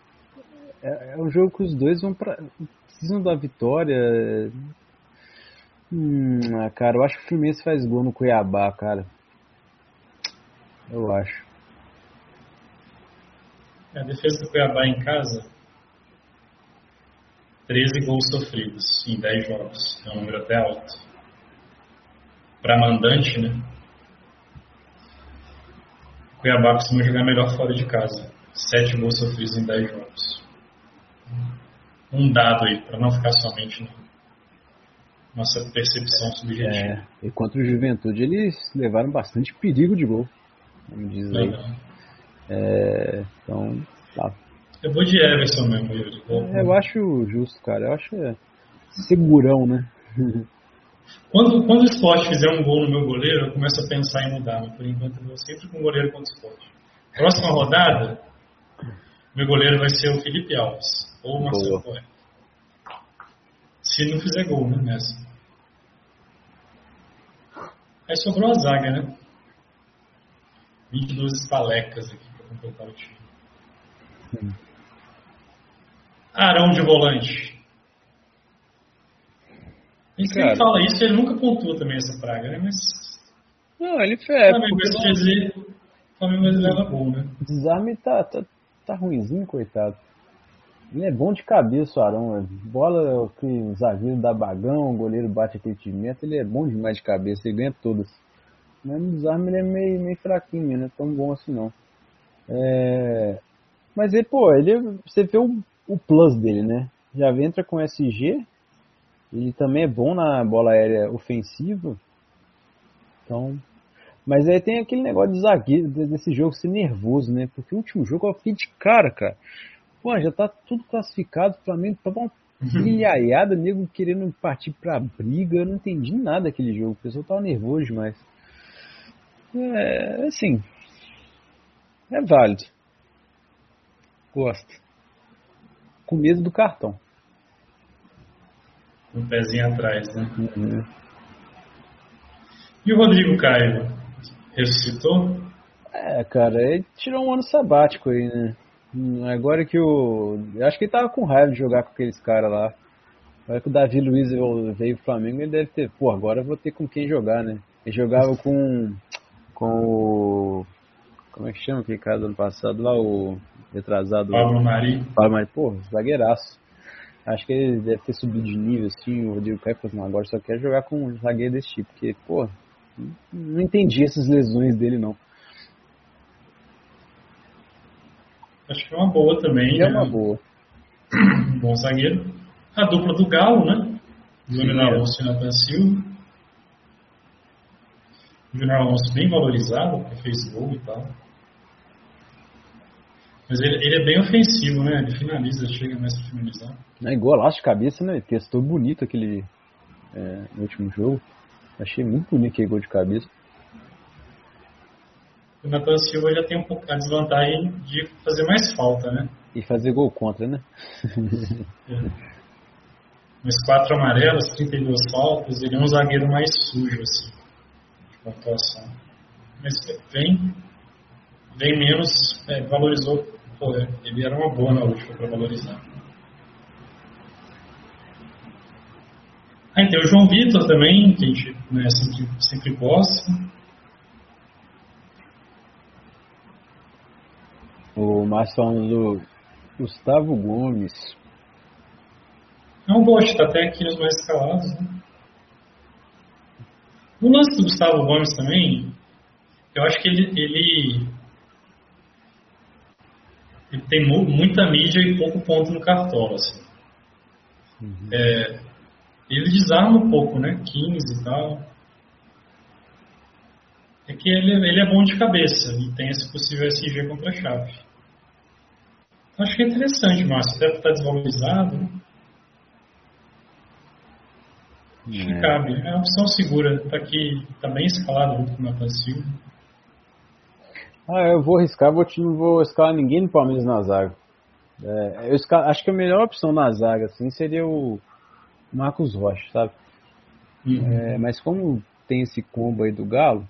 é. É um jogo que os dois vão pra, precisam da vitória. Hum, ah, cara, eu acho que o Fluminense faz gol no Cuiabá, cara. Eu acho. A defesa do Cuiabá em casa, 13 gols sofridos em 10 jogos. É um número até alto. Para mandante, né? Cuiabá costuma jogar melhor fora de casa. 7 gols sofridos em 10 jogos. Um dado aí, para não ficar somente na nossa percepção subjetiva. É, e contra o Juventude eles levaram bastante perigo de gol. Vamos dizer aí. É, então, tá. Eu vou de Everson mesmo, Yuri. É, eu acho justo, cara. Eu acho é, segurão, né? Quando, quando o esporte fizer um gol no meu goleiro, eu começo a pensar em mudar, mas por enquanto eu vou sempre com o goleiro contra o esporte. Próxima rodada, meu goleiro vai ser o Felipe Alves ou Marcelo Coelho. Se não fizer gol, né, nessa. Aí sobrou a zaga, né? 22 estalecas aqui para completar o time. Sim. Arão de volante. E se ele fala isso, ele nunca pontua também essa praga, né? Mas. Não, ele fez. Flamengo vai se dizer. Flamengo leva gol, né? O desarme tá, tá, tá ruimzinho, coitado. Ele é bom de cabeça, o Arão. Bola que o zagueiro dá bagão, o goleiro bate aquele timento, ele é bom demais de cabeça, ele ganha todas. Mas no desarme ele é meio, meio fraquinho, não é tão bom assim não. É... Mas ele, pô, ele, você vê o, o plus dele, né? Já entra com SG, ele também é bom na bola aérea ofensiva. Então. Mas aí tem aquele negócio de zagueiro, desse jogo ser nervoso, né? Porque o último jogo eu fiquei de cara, cara. Pô, já tá tudo classificado, o Flamengo tava uma brilhaiada, nego querendo partir pra briga. Eu não entendi nada daquele jogo. O pessoal tava nervoso demais. É, assim. É válido. Gosto. Com medo do cartão. Um pezinho atrás, né? Uhum. E o Rodrigo Caio? Ressuscitou? É, cara, ele tirou um ano sabático aí, né? Hum, agora que o. Acho que ele tava com raiva de jogar com aqueles caras lá. Agora que o Davi Luiz veio pro Flamengo, ele deve ter, pô, agora eu vou ter com quem jogar, né? Ele jogava com. com o. Como é que chama aquele cara do ano passado lá? O retrasado. Pablo Mari. Pablo Mari, pô, zagueiraço. Acho que ele deve ter subido de nível, assim, o Rodrigo Caio falou, não, agora só quer jogar com um zagueiro desse tipo, porque, pô, não entendi essas lesões dele, não. Acho que é uma boa também. É né? uma boa. Bom zagueiro. A dupla do Galo, né? Júnior Alonso e Nathan Silva. Júnior Alonso bem valorizado, porque fez gol e tal. Mas ele, ele, é bem ofensivo, né? Ele finaliza, chega mais pra finalizar. É golaço de cabeça, né? Testou bonito aquele é, último jogo. Achei muito bonito aquele gol de cabeça. O Nathan Silva já tem um pouco a desvantagem de fazer mais falta, né? E fazer gol contra, né? é. Mas quatro amarelos, 32 faltas, ele é um zagueiro mais sujo, assim, de pontuação. Mas vem, vem menos, é, valorizou Pô, ele era uma boa na última para valorizar. Aí tem o João Vitor também, que a gente né, sempre, sempre gosta. O Márcio falando do Gustavo Gomes. É um gosto, está até aqui nos mais escalados. Né? O lance do Gustavo Gomes também, eu acho que ele, ele ele tem muita mídia e pouco ponto no cartola. Assim. Uhum. É, ele desarma um pouco, né? 15 e tal. É que ele, ele é bom de cabeça e tem esse possível SG contra a chave. Acho que é interessante, Márcio. Deve estar desvalorizado. Né? Acho é. que cabe. É uma opção segura. Está aqui, está bem escalado junto com o Nathan Silva. Ah, eu vou arriscar, vou, não vou escalar ninguém no Palmeiras na zaga. É, eu acho que a melhor opção na zaga assim, seria o Marcos Rocha, sabe? Uhum. É, mas como tem esse combo aí do Galo,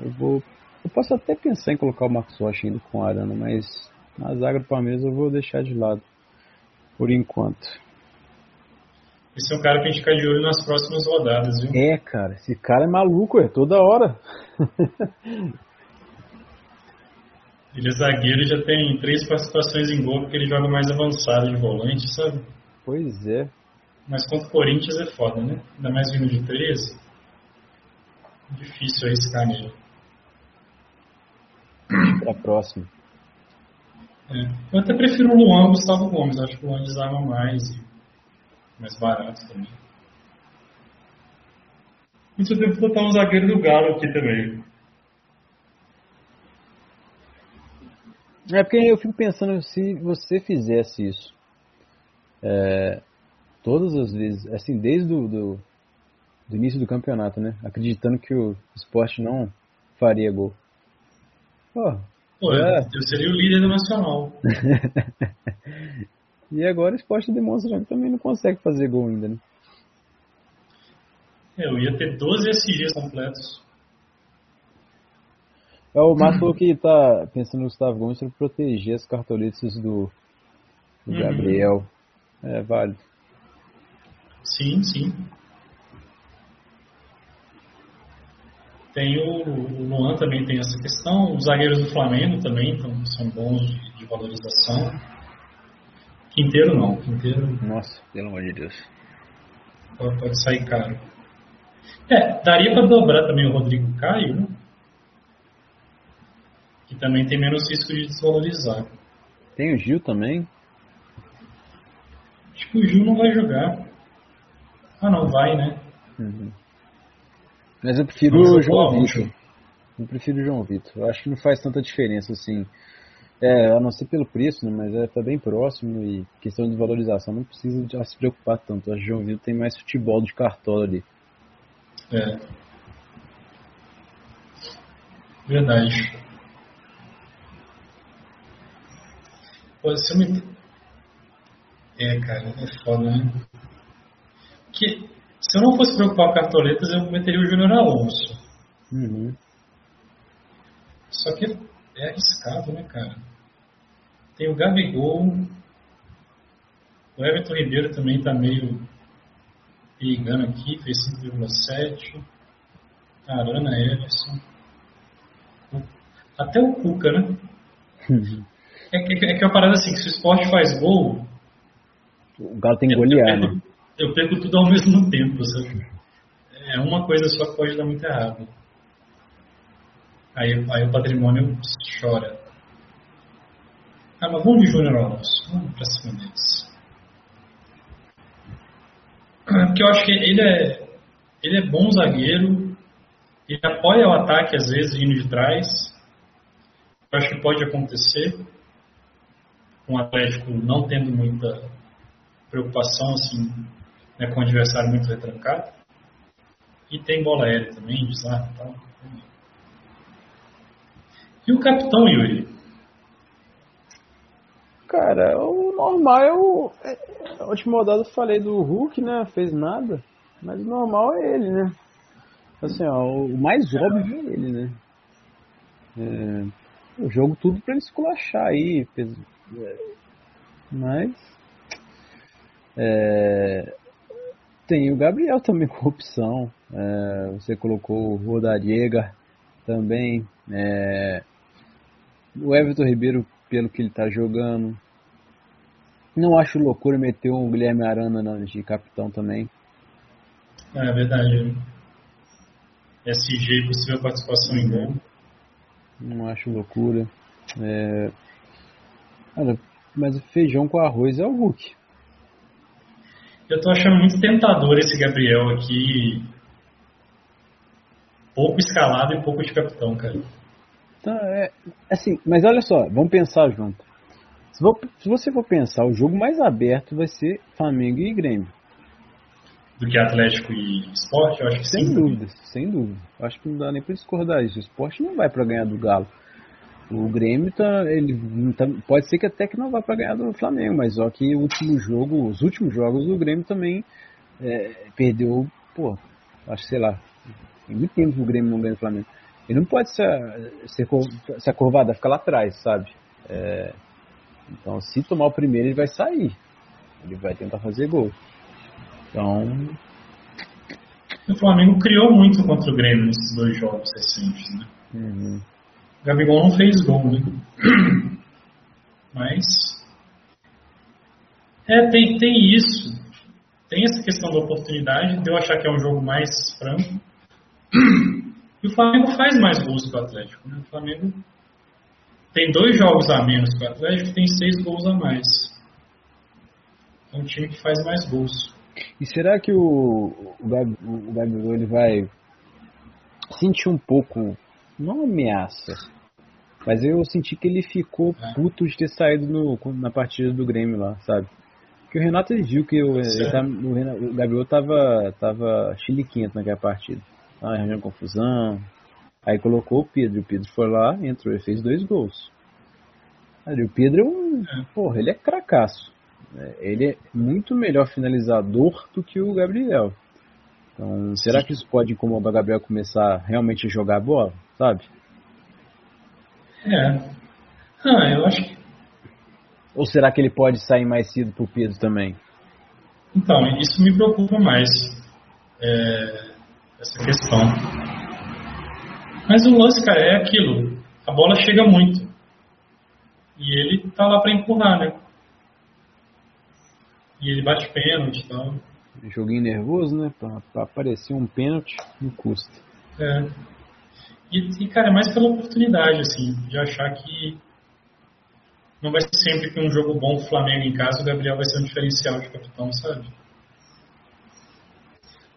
eu vou. Eu posso até pensar em colocar o Marcos Rocha indo com a Arana, mas na zaga do Palmeiras eu vou deixar de lado. Por enquanto. Esse é um cara que a gente fica de olho nas próximas rodadas, viu? É, cara, esse cara é maluco, é toda hora. ele é zagueiro e já tem três participações em gol porque ele joga mais avançado de volante, sabe? Pois é. Mas contra o Corinthians é foda, né? Ainda mais vindo de 13. Difícil arriscar nele. Pra próxima. É. Eu até prefiro o Luan Gustavo Gomes. Acho que o Luan desarma mais e mais barato também. Isso eu devo botar um zagueiro do Galo aqui também. É porque eu fico pensando se você fizesse isso é, todas as vezes, assim, desde o do, do, início do campeonato, né? Acreditando que o esporte não faria gol. Pô, Pô é. eu seria o líder do Nacional. e agora o esporte demonstra que também não consegue fazer gol ainda, né? É, eu ia ter 12 SGs completos. É o Márcio falou que tá pensando no Gustavo Gomes para proteger as cartoletas do, do uhum. Gabriel. É válido. Sim, sim. Tem o, o Luan também tem essa questão. Os zagueiros do Flamengo também então, são bons de, de valorização. Quinteiro não. Quinteiro. Nossa, pelo amor de Deus. Pode, pode sair caro. É, daria para dobrar também o Rodrigo Caio, né? Que também tem menos risco de desvalorizar. Tem o Gil também. Acho que o Gil não vai jogar. Ah, não vai, né? Uhum. Mas eu prefiro o João Vitor. Eu prefiro o João Vitor. Eu acho que não faz tanta diferença assim. É, a não ser pelo preço, né, mas é, tá bem próximo e questão de valorização não precisa de se preocupar tanto. Acho que o João Vitor tem mais futebol de cartola ali. É. Verdade. Pô, se eu me... É, cara, é foda, né? Que, se eu não fosse preocupar com cartoletas, eu meteria o Júnior Alonso. Uhum. Só que é arriscado, né, cara? Tem o Gabigol. O Everton Ribeiro também tá meio perigando aqui, fez 5,7. Arana, Everson. Até o Cuca, né? Uhum. É, que, é que é uma parada assim, que se o esporte faz gol. O Galo tem que golear, né? Eu perco tudo ao mesmo tempo, sabe? É uma coisa só pode dar muito errado. Aí, aí o patrimônio chora. Ah, mas vamos de Júnior Alonso. Vamos pra cima deles. Porque eu acho que ele é, ele é bom zagueiro, ele apoia o ataque às vezes indo de trás. Eu acho que pode acontecer com o Atlético não tendo muita preocupação assim, né, com o adversário muito retrancado. E tem bola aérea também, desarme e tal. E o capitão Yuri? Cara, o normal é o. A última rodada eu falei do Hulk, né? Fez nada. Mas o normal é ele, né? Assim, ó, o mais óbvio é ele, né? É, o jogo tudo pra ele esculachar aí. Mas. É, tem o Gabriel também com opção. É, você colocou o Rodariega também. É, o Everton Ribeiro, pelo que ele está jogando. Não acho loucura meter um Guilherme Arana de capitão também. É verdade. SG, possível participação em gol. Não acho loucura. É, Olha, mas o feijão com arroz é o Hulk. Eu tô achando muito tentador esse Gabriel aqui. pouco escalado e pouco de capitão, cara. Então, é, assim, mas olha só, vamos pensar junto. Se, vou, se você for pensar, o jogo mais aberto vai ser Flamengo e Grêmio. Do que Atlético e Esporte, eu acho que Sem sim. dúvida, sem dúvida. Acho que não dá nem pra discordar isso. O esporte não vai pra ganhar do Galo. O Grêmio tá, ele tá- pode ser que até que não vá pra ganhar do Flamengo, mas só que o último jogo, os últimos jogos o Grêmio também é, perdeu, pô, acho que sei lá, tem muito tempo que o Grêmio não ganha do Flamengo. Ele não pode ser, ser, cor- se acurvado, ficar lá atrás, sabe? É, então, se tomar o primeiro, ele vai sair. Ele vai tentar fazer gol. Então, O Flamengo criou muito contra o Grêmio nesses dois jogos recentes, né? uhum. Gabigol não fez gol, né? Mas. É, tem, tem isso. Tem essa questão da oportunidade, de eu achar que é um jogo mais franco. E o Flamengo faz mais gols que o Atlético. Né? O Flamengo tem dois jogos a menos que o Atlético tem seis gols a mais. É um time que faz mais gols. E será que o, o, o Gabigol ele vai sentir um pouco, não ameaça, mas eu senti que ele ficou É. puto de ter saído no, na partida do Grêmio lá, sabe? Porque o Renato viu que o, o, Renato- o Gabigol tava, tava chiliquento naquela partida. Tava arranjando confusão. Aí colocou o Pedro, e o Pedro foi lá, entrou e fez dois gols. Aí, o Pedro é um. É. Porra, ele é cracaço. É, Ele é muito melhor finalizador do que o Gabriel. Então, será que isso pode incomodar o Gabriel começar realmente a jogar bola? Sabe? É. Ah, eu acho que. Ou será que ele pode sair mais cedo pro Pedro também? Então, isso me preocupa mais. é, essa questão. Mas o lance, cara, é aquilo. A bola chega muito. E ele tá lá pra empurrar, né? E ele bate pênalti e tal. Joguinho nervoso, né? Pra, pra aparecer um pênalti, não custa. É. E, e, cara, é mais pela oportunidade, assim, de achar que não vai ser sempre que um jogo bom do Flamengo em casa, o Gabriel vai ser um diferencial de capitão, sabe?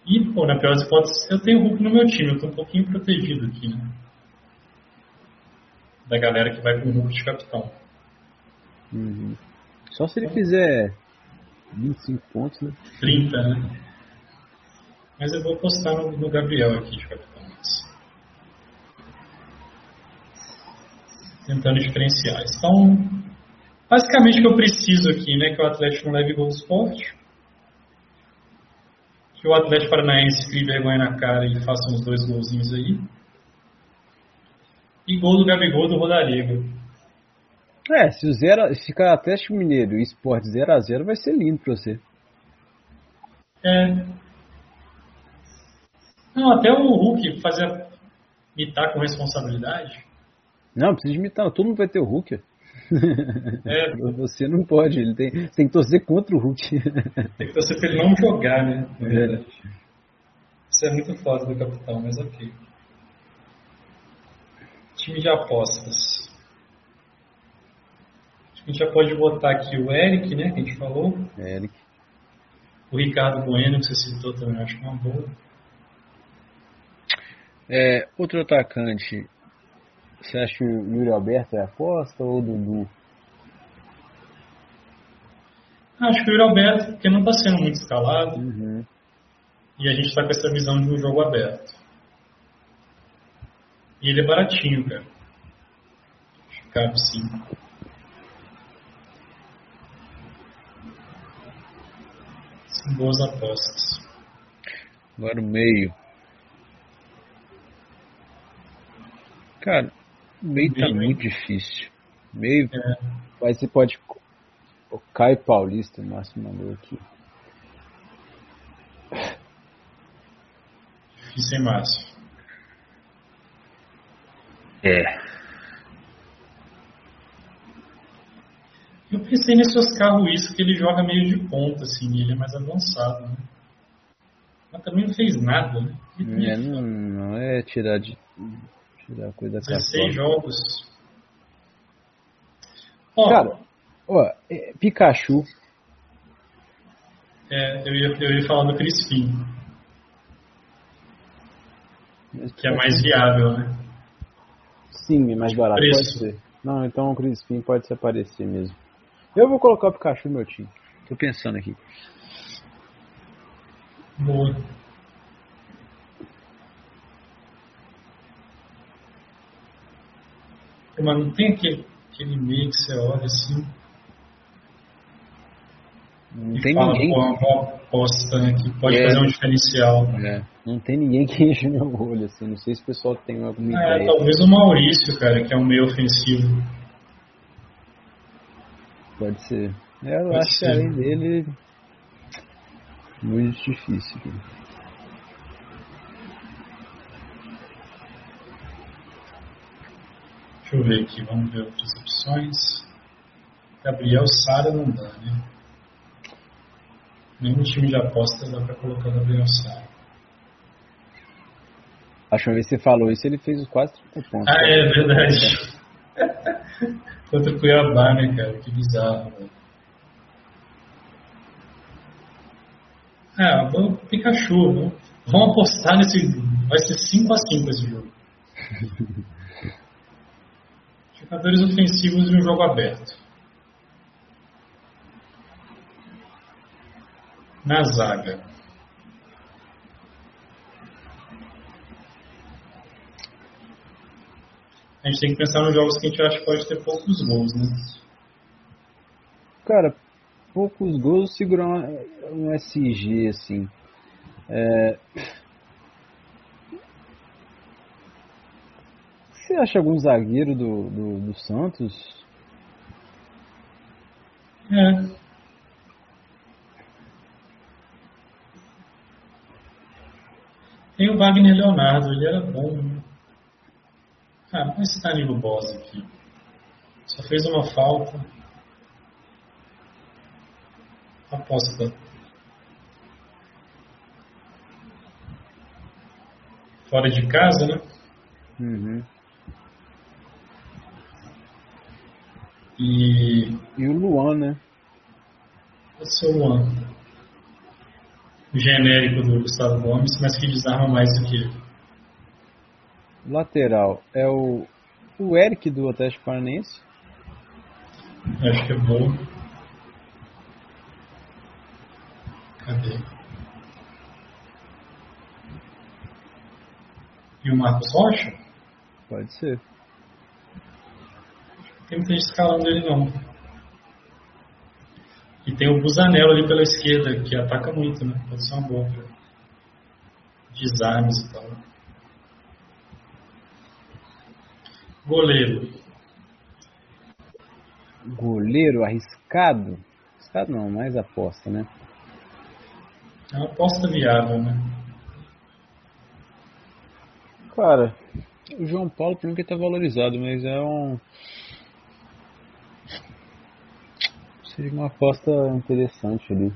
E, pô, na pior das hipóteses, eu tenho o Hulk no meu time, eu tô um pouquinho protegido aqui, né? Da galera que vai com o Hulk de capitão. Uhum. Só se ele fizer 25 pontos, né? 30, né? Mas eu vou apostar no, no Gabriel aqui de capitão. Tentando diferenciar. Então, basicamente o que eu preciso aqui, né? Que o Atlético não leve gol do esporte. Que o Atlético Paranaense crie vergonha na cara e faça uns dois golzinhos aí. E gol do Gabigol do Rodarigo. É, se o zero, se ficar Atlético Mineiro e Sport 0x0 vai ser lindo pra você. É. Não, até o Hulk fazer imitar com responsabilidade. Não, precisa de imitar, todo mundo vai ter o Hulk. É. Você não pode, ele tem, tem que torcer contra o Hulk. Tem que torcer pra ele não jogar, né? É. Isso é muito foda do capitão, mas ok. Time de apostas. Acho que a gente já pode botar aqui o Eric, né? Que a gente falou. Eric. O Ricardo Bueno, que você citou também, acho uma boa. É, outro atacante, você acha que o Yuri Alberto é aposta ou o Dudu? Acho que o Yuri Alberto, porque não está sendo muito escalado. Uhum. E a gente está com essa visão de um jogo aberto. E ele é baratinho, cara. Acho que cabe sim. São boas apostas. Agora o meio. Cara, meio tá Meio, muito difícil. Meio, É, mas você pode. O Caio Paulista, o Márcio mandou aqui. difícil, hein, Márcio? É. Eu pensei nesse Oscar Ruiz, que ele joga meio de ponta, assim, ele é mais avançado, né? Mas também não fez nada, né? É, não, não é tirar de. Tirar coisa da 16 cartola. jogos. Ó, Cara, ó, é, Pikachu. é, eu, ia, eu ia falar do Crispim. Que é mais viável, né? Sim, é mais barato, Preço. pode ser. Não, então o Crispim pode se aparecer mesmo. Eu vou colocar o Pikachu no meu time. Tô pensando aqui. Boa. Mas não tem aquele, aquele meio que você olha assim Não e tem fala, ninguém. pô, uma aposta né, que pode É. fazer um diferencial. É, não tem ninguém que enche meu olho, assim. Não sei se o pessoal tem alguma É, ideia. talvez o Maurício, cara, que é um meio ofensivo. Pode ser. É, eu Pode acho ser. que além dele. Muito difícil. cara. Deixa eu ver aqui, vamos ver outras opções. Gabriel Sara não dá, né? Nenhum time de aposta dá pra colocar Gabriel Sara. A última vez que você falou isso, ele fez os quase 30 pontos. Ah, é verdade. Contra o Cuiabá, né, cara? Que bizarro, velho. Ah, vamos Pikachu, né? Vamos apostar nesse. Vai ser 5x5 esse jogo. Jogadores ofensivos em um jogo aberto. Na zaga. A gente tem que pensar nos jogos que a gente acha que pode ter poucos gols, né? Cara, poucos gols segurar um SG, assim. É... Você acha algum zagueiro do, do, do Santos? É. Tem o Wagner Leonardo, ele era bom, né? Ah, vamos citar Nilo Boss aqui. Só fez uma falta. Aposta. Fora de casa, né? Uhum. E E o Luan, né? pode ser o Luan. O genérico do Gustavo Gomes, mas que desarma mais do que ele. Lateral é o, o Eric do Atlético Paranaense. Acho que é bom. Cadê? E o Marcos Rocha? Pode ser. Tem muita gente escalando ele não. E tem o Busanello ali pela esquerda, que ataca muito, né? Pode ser uma boa pra desarmes e tal. Goleiro. Goleiro arriscado? Arriscado não, mais aposta, né? É uma aposta viável, né? Cara, o João Paulo por mim que tá valorizado, mas é um. Seria uma aposta interessante ali.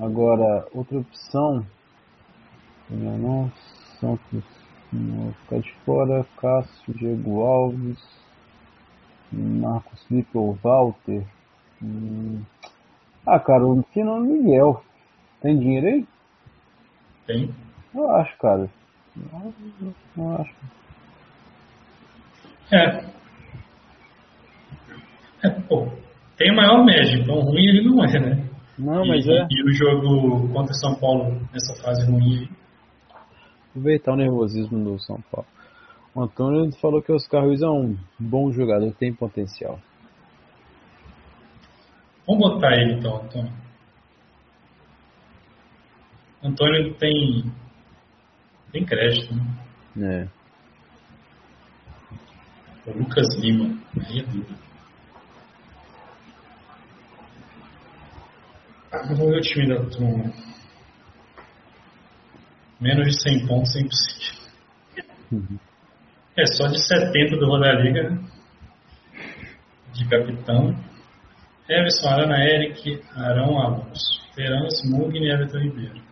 Agora, outra opção. Não, não. Santos. Não, ficar de fora. Cássio, Diego Alves. Marcos Felipe ou Walter. Hum. Ah, cara, o Fernando Miguel. Tem dinheiro aí? Tem. Eu acho, cara. Eu, eu acho. É. É, pô, tem a maior média, então ruim ele não é, né? Não, e, mas é. e o jogo contra São Paulo nessa fase ruim aí. Aproveitar o nervosismo do São Paulo. O Antônio falou que o Oscar Ruiz é um bom jogador, tem potencial. Vamos botar ele então, Antônio. Antônio tem. tem crédito, né? É. O Lucas Lima. Aí é duro. Ah, vamos ver o time da turma. Menos de 100 pontos é impossível. É só de 70 do Rodaliga, né? De capitão. Everson, Arana, Eric, Arão, Alonso. Terence, Mugni e Everton Ribeiro.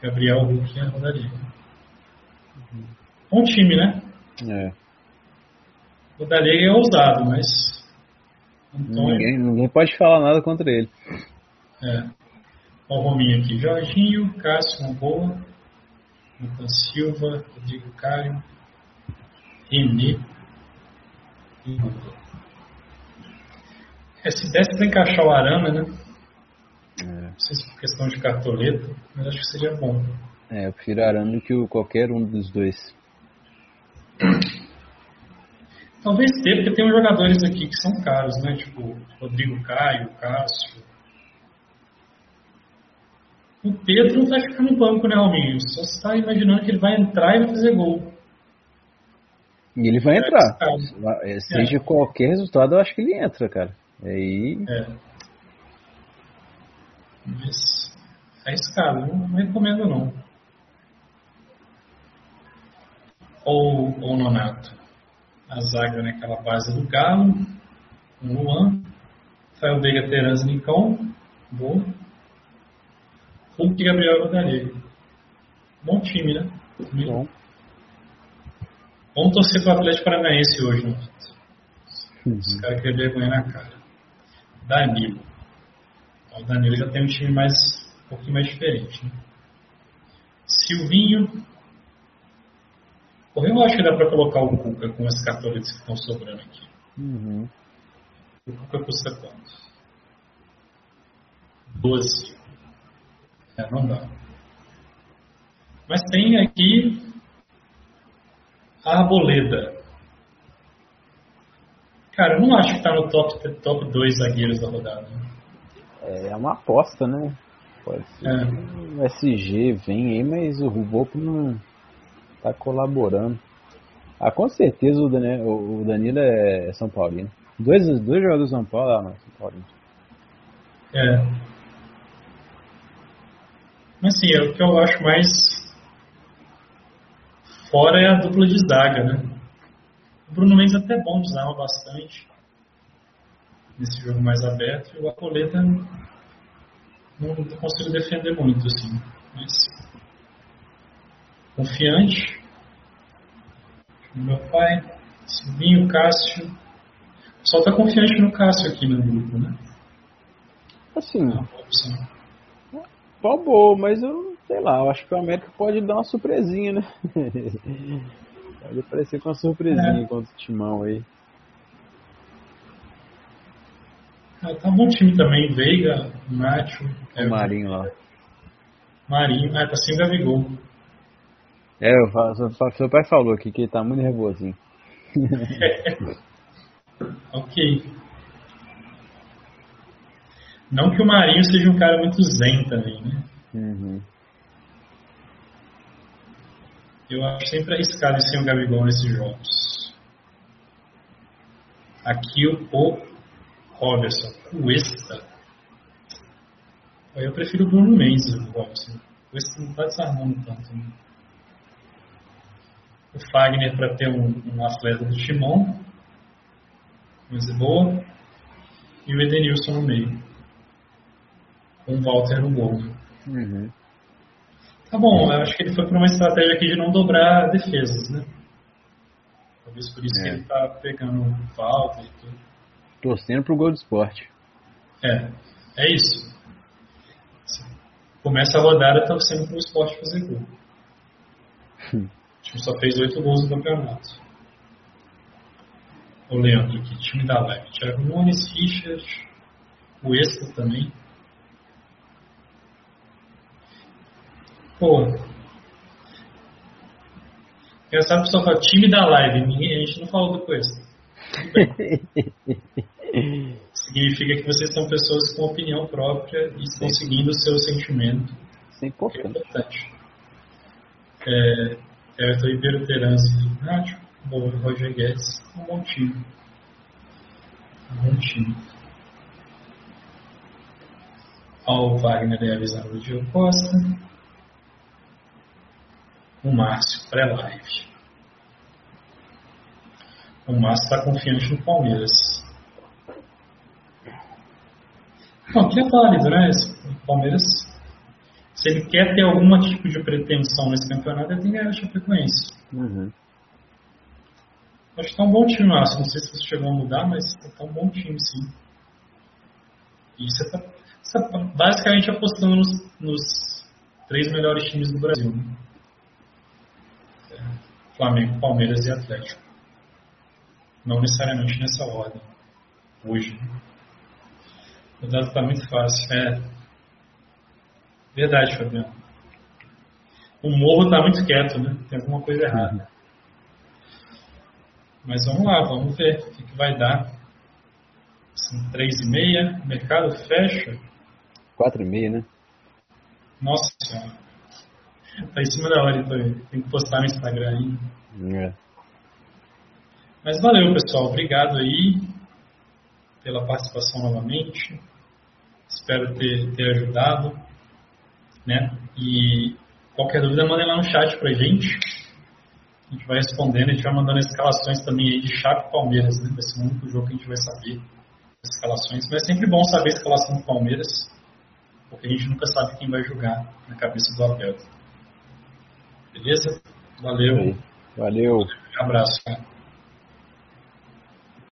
Gabriel Hulk e a Rodaliga. Bom time, né? É. O Rodaliga é ousado, mas. Antônio. Ninguém, ninguém pode falar nada contra ele. É. Olha o Rominho aqui. Jorginho, Cássio, uma boa. Nathan Silva, Rodrigo Caio, Renê e Rubla. É, se desse para encaixar o Arana, né? É. Não sei se por questão de cartoleta, mas acho que seria bom. É, eu prefiro Arana do que qualquer um dos dois. Talvez ter, porque tem uns jogadores aqui que são caros, né? Tipo, Rodrigo Caio, Cássio. O Pedro vai ficar no banco, né, Alminho? Só está imaginando que ele vai entrar e vai fazer gol. E ele vai é entrar. É, seja é. qualquer resultado, eu acho que ele entra, cara. Aí. É. Mas é arriscado, não, não recomendo não. Ou, ou Nonato. A zaga naquela base do Galo, o Luan, Rafael Veiga Teranz Nicão, boa. Hulk e Gabriel Rodalego. Bom time, né? Bom. Vamos torcer para o Atlético Paranaense hoje. Uhum. Os caras querem vergonha na cara. Danilo. O Danilo já tem um time mais um pouquinho mais diferente. Né? Silvinho. Eu acho que dá para colocar o Cuca com as cartoletas que estão sobrando aqui. Uhum. O Cuca custa quanto? 12. É, não dá. Mas tem aqui a Arboleda. Cara, eu não acho que tá no top, top 2 zagueiros da rodada. É uma aposta, né? Pode ser. É. O SG vem aí, mas o Rubopo não tá colaborando. Ah, com certeza o Danilo, o Danilo é São Paulino. Dois, dois jogadores de São Paulo, ah, não, São Paulino. É. Mas sim, é o que eu acho mais fora é a dupla de zaga, né? O Bruno Mendes é até bom, desarma bastante nesse jogo mais aberto. E o Apoleta não consigo defender muito, assim. Mas confiante. Meu pai, Silvinho, Cássio. O pessoal tá confiante no Cássio aqui no grupo, né? Assim. É uma boa, mas eu sei lá, eu acho que o América pode dar uma surpresinha, né? Pode aparecer com uma surpresinha é. contra o Timão aí. Ah, tá um bom time também, Veiga, Nacho. O Marinho lá. Marinho, ah, tá sem Gabigol. É, eu falo, seu pai falou aqui que ele tá muito nervosinho. ok. Não que o Marinho seja um cara muito zen também, né? Uhum. Eu acho sempre arriscado sem o Gabigol nesses jogos. Aqui o, o Robertson, Cuesta. Eu prefiro o Bruno Mendes, o Robertson. O Cuesta não está desarmando tanto. Né? O Fagner para ter um, um, atleta do Timão. Mas é boa. E o Edenilson no meio. Com o Walter no gol. Uhum. Tá bom, eu acho que ele foi para uma estratégia aqui de não dobrar defesas, né? Talvez por isso é. que ele tá pegando falta e tudo. Torcendo pro gol do esporte. É, é isso. Começa a rodada torcendo pro esporte fazer gol. time só fez oito gols no campeonato. O Leandro aqui, time da live. Thiago Nunes, Richard, o Extra também. Pô. Engraçado o pessoal fala time da live. A gente não falou depois. Significa que vocês são pessoas com opinião própria e estão seguindo o seu sentimento. Isso é importante. É importante. É, Everton Ribeiro Rádio, bom, Roger Guedes, bom time. Um bom time. Ao Wagner é avisado do Diogo Costa o Márcio pré-live. O Márcio está confiante no Palmeiras. Não, que é válido, né? O Palmeiras, se ele quer ter algum tipo de pretensão nesse campeonato, ele tem que ganhar a Chapecoense. Uhum. Acho que tá um bom time, Márcio. Não sei se você chegou a mudar, mas tá um bom time, sim. E você está tá basicamente apostando nos, nos três melhores times do Brasil. Né? Flamengo, Palmeiras e Atlético. Não necessariamente nessa ordem. Hoje. O dado está muito fácil. É. Verdade, Fabiano. O morro está muito quieto, né? Tem alguma coisa errada. Uhum. Mas vamos lá, vamos ver o que, que vai dar. São três e meia, o mercado fecha. Quatro e meia, né? Nossa senhora. Tá em cima da hora, então. Tem que postar no Instagram aí. É. Mas valeu, pessoal. Obrigado aí pela participação novamente. Espero ter, ter ajudado. Né? E qualquer dúvida, mandem lá no chat pra gente. A gente vai respondendo, a gente vai mandando escalações também aí de Chape e Palmeiras, né? Vai ser o único jogo que a gente vai saber as escalações. Mas é sempre bom saber a escalação do Palmeiras, porque a gente nunca sabe quem vai jogar na cabeça do Abel. Beleza? Valeu. Valeu. Um abraço, cara.